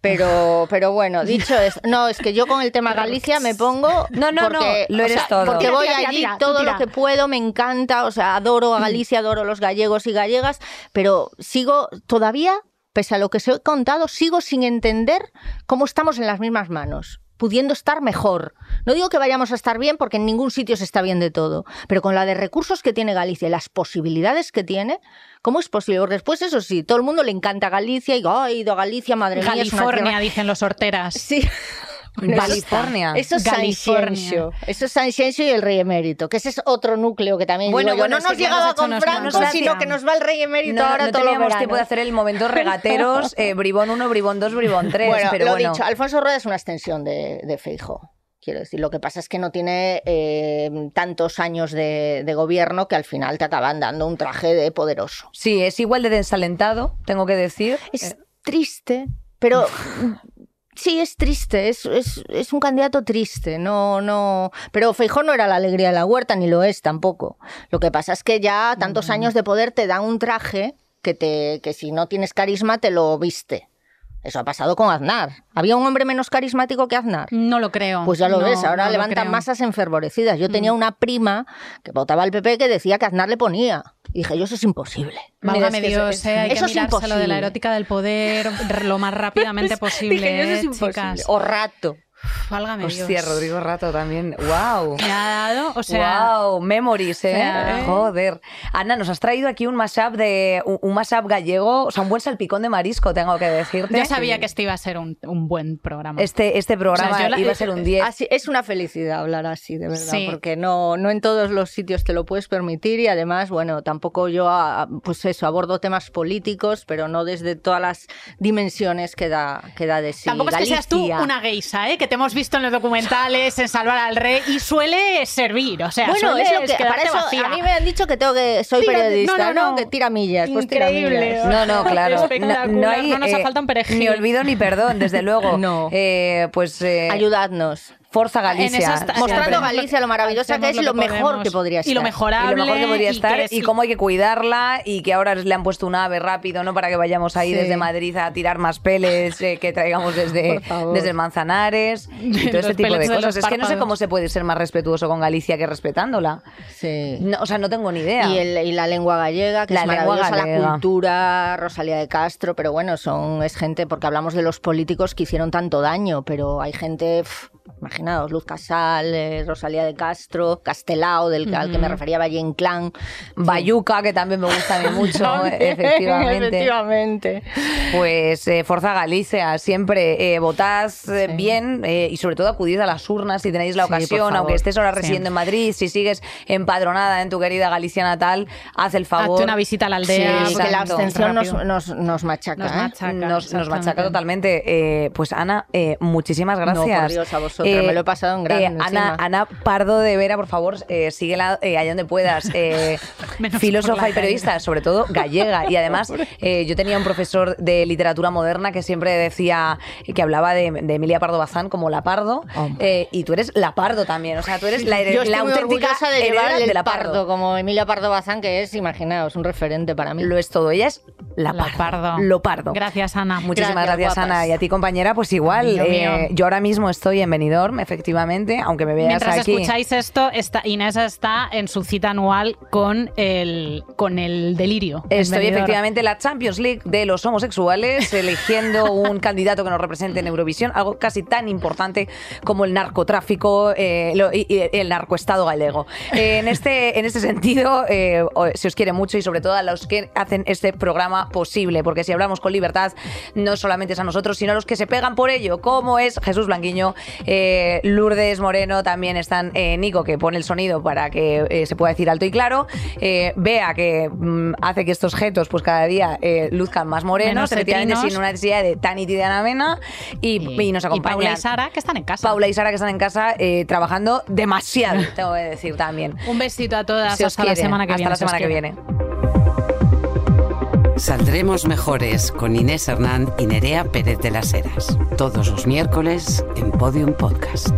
Pero, pero bueno, dicho esto, no, es que yo con el tema Galicia me pongo.
No, no, no,
porque,
lo
o
eres
sea,
todo.
Porque voy
tira, tira,
allí
tira,
todo lo que puedo, me encanta, o sea, adoro a Galicia, adoro los gallegos y gallegas, pero sigo todavía, pese a lo que os he contado, sigo sin entender cómo estamos en las mismas manos pudiendo estar mejor. No digo que vayamos a estar bien porque en ningún sitio se está bien de todo, pero con la de recursos que tiene Galicia y las posibilidades que tiene, ¿cómo es posible? Porque después, eso sí, todo el mundo le encanta Galicia y "Oh, he ido a Galicia, madre mía,
California,
tierra-".
dicen los horteras.
Sí.
California.
Eso es San
California.
Xenxo. Eso es San Xenxo y el Rey Emérito, que ese es otro núcleo que también
Bueno,
digo
bueno,
no nos llegaba con Franco, sino que nos va el Rey Emérito
No,
ahora
no
todos los
teníamos tiempo de hacer el momento regateros, eh, bribón 1, bribón 2, bribón 3,
Bueno,
pero
lo
bueno.
dicho, Alfonso Rueda es una extensión de, de Feijóo. Quiero decir, lo que pasa es que no tiene eh, tantos años de, de gobierno que al final te acaban dando un traje de poderoso.
Sí, es igual de desalentado, tengo que decir.
Es
Eh,
triste, pero sí es triste, es, es, es un candidato triste, no, no. Pero Feijóo no era la alegría de la huerta, ni lo es tampoco. Lo que pasa es que ya tantos años de poder te dan un traje que te, que si no tienes carisma te lo viste. Eso ha pasado con Aznar. ¿Había un hombre menos carismático que Aznar?
No lo creo.
Pues ya lo
No,
ves, ahora
no
levantan masas enfervorecidas. Yo tenía una prima que votaba al PP que decía que Aznar le ponía. Y dije, yo eso es imposible.
Válgame Dios,
es-
eh, hay
eso
que mirárselo de la erótica del poder lo más rápidamente posible,
Dije, eso es imposible.
chicas.
O rato.
Válgame
Hostia,
Dios.
Rodrigo Rato también. ¡Wow!
Me ha dado, o sea,
wow, memories, ¿eh?
sea,
Joder. Ana, nos has traído aquí un mashup de un, mashup gallego, o sea, un buen salpicón de marisco, tengo que decirte.
yo sabía que este iba a ser un, un buen programa.
este, este programa
O sea, yo la-
iba a ser un 10.
Así- es una felicidad hablar así, de verdad,
Sí.
porque no, no en todos los sitios te lo puedes permitir y además, bueno, tampoco yo, ah, pues eso, abordo temas políticos, pero no desde todas las dimensiones que da, que da de sí.
Tampoco es que seas tú una geisa, ¿eh? que te hemos visto en los documentales, en Salvar al Rey, y suele servir, o sea,
Bueno,
suele
es lo que, para eso,
vacía.
a mí me han dicho que tengo que soy
Tira-
periodista,
no, no, no.
Que tira millas, pues tira millas.
No, no, claro. No hay,
no nos
eh,
falta un perejil.
Ni olvido ni perdón, desde luego.
No.
Eh, pues eh,
Ayudadnos.
Forza Galicia.
está-
Mostrando
siempre.
Galicia lo maravillosa que es y lo
que
mejor
podemos.
que podría estar.
Y lo mejorable.
y lo mejor que podría estar y,
es-
cómo hay que cuidarla y que ahora le han puesto un ave rápido no para que vayamos ahí
Sí.
desde Madrid a tirar más peles eh, que traigamos desde, desde el Manzanares y todo este tipo de cosas es que no sé cómo se puede ser más respetuoso con Galicia que respetándola
Sí.
No, o sea no tengo ni idea
Y, el- y la lengua gallega, que
La
es
lengua
maravillosa,
galega.
la cultura, Rosalía de Castro, pero bueno, son es gente, porque hablamos de los políticos que hicieron tanto daño, pero hay gente, imaginaos, Luz Casal, eh, Rosalía de Castro, Castelao, del al que me refería Valle Inclán.
Bayuca que también me gusta a mí mucho efectivamente
Efectivamente.
Pues eh, Forza Galicia, siempre eh, votad eh, bien eh, y sobre todo acudid a las urnas si tenéis la
Sí,
ocasión, aunque estés ahora
Sí.
residiendo en Madrid, si sigues empadronada en tu querida Galicia natal, haz el favor.
Hazte una visita a la aldea.
Porque la abstención nos, nos, nos machaca.
Nos
¿eh?
machaca.
nos, totalmente. Eh, pues Ana, eh, muchísimas
No,
gracias.
por Dios, a vosotros, me lo he pasado en grande,
Ana,
encima.
Ana Pardo de Vera, por favor, eh, síguela eh, allá donde puedas. Eh, filósofa y periodista, sobre todo gallega. Y además, eh, yo tenía un profesor de literatura moderna que siempre decía, que hablaba de, de Emilia Pardo Bazán como la Pardo. Eh, y tú eres la Pardo también. O sea, tú eres la,
Yo
la auténtica
de llevar el
de la
pardo,
Pardo.
como Emilia Pardo Bazán, que es, imaginaos, un referente para mí.
Lo es todo. Ella es la,
La
Pardo.
Pardo.
Lo Pardo.
Gracias, Ana.
Muchísimas
Gracias,
gracias. Ana. Y a ti, compañera, pues igual. Eh, yo ahora mismo estoy en Benidorm, efectivamente, aunque me veas
Mientras
aquí.
escucháis esto, está, Inés está en su cita anual con el, con el delirio.
Estoy efectivamente en la Champions League de los homosexuales, eligiendo un candidato que nos represente en Eurovisión, algo casi tan importante como el narcotráfico eh, lo- y, y el narcoestado galego. Eh, en, este, en este sentido, eh, se os quiere mucho y sobre todo a los que hacen este programa posible, porque si hablamos con libertad, no solamente es a nosotros, sino a los que se pegan por ello, como es Jesús Blanquiño, eh, Lourdes Moreno, también están eh, Nico, que pone el sonido para que eh, se pueda decir alto y claro, Bea, que mm, hace que estos jetos pues cada día luzcan más morenos, efectivamente sin una necesidad de tan y de Ana Mena, y, y nos acompañan.
Paula y Sara, que están en casa.
Paula y Sara que están en casa trabajando demasiado, tengo que decir también.
Un besito a todas.
Se os
hasta la
quiere.
semana que
Hasta
viene.
la semana que viene.
Saldremos mejores con Inés Hernán y Nerea Pérez de las Heras. Todos los miércoles en Podium Podcast.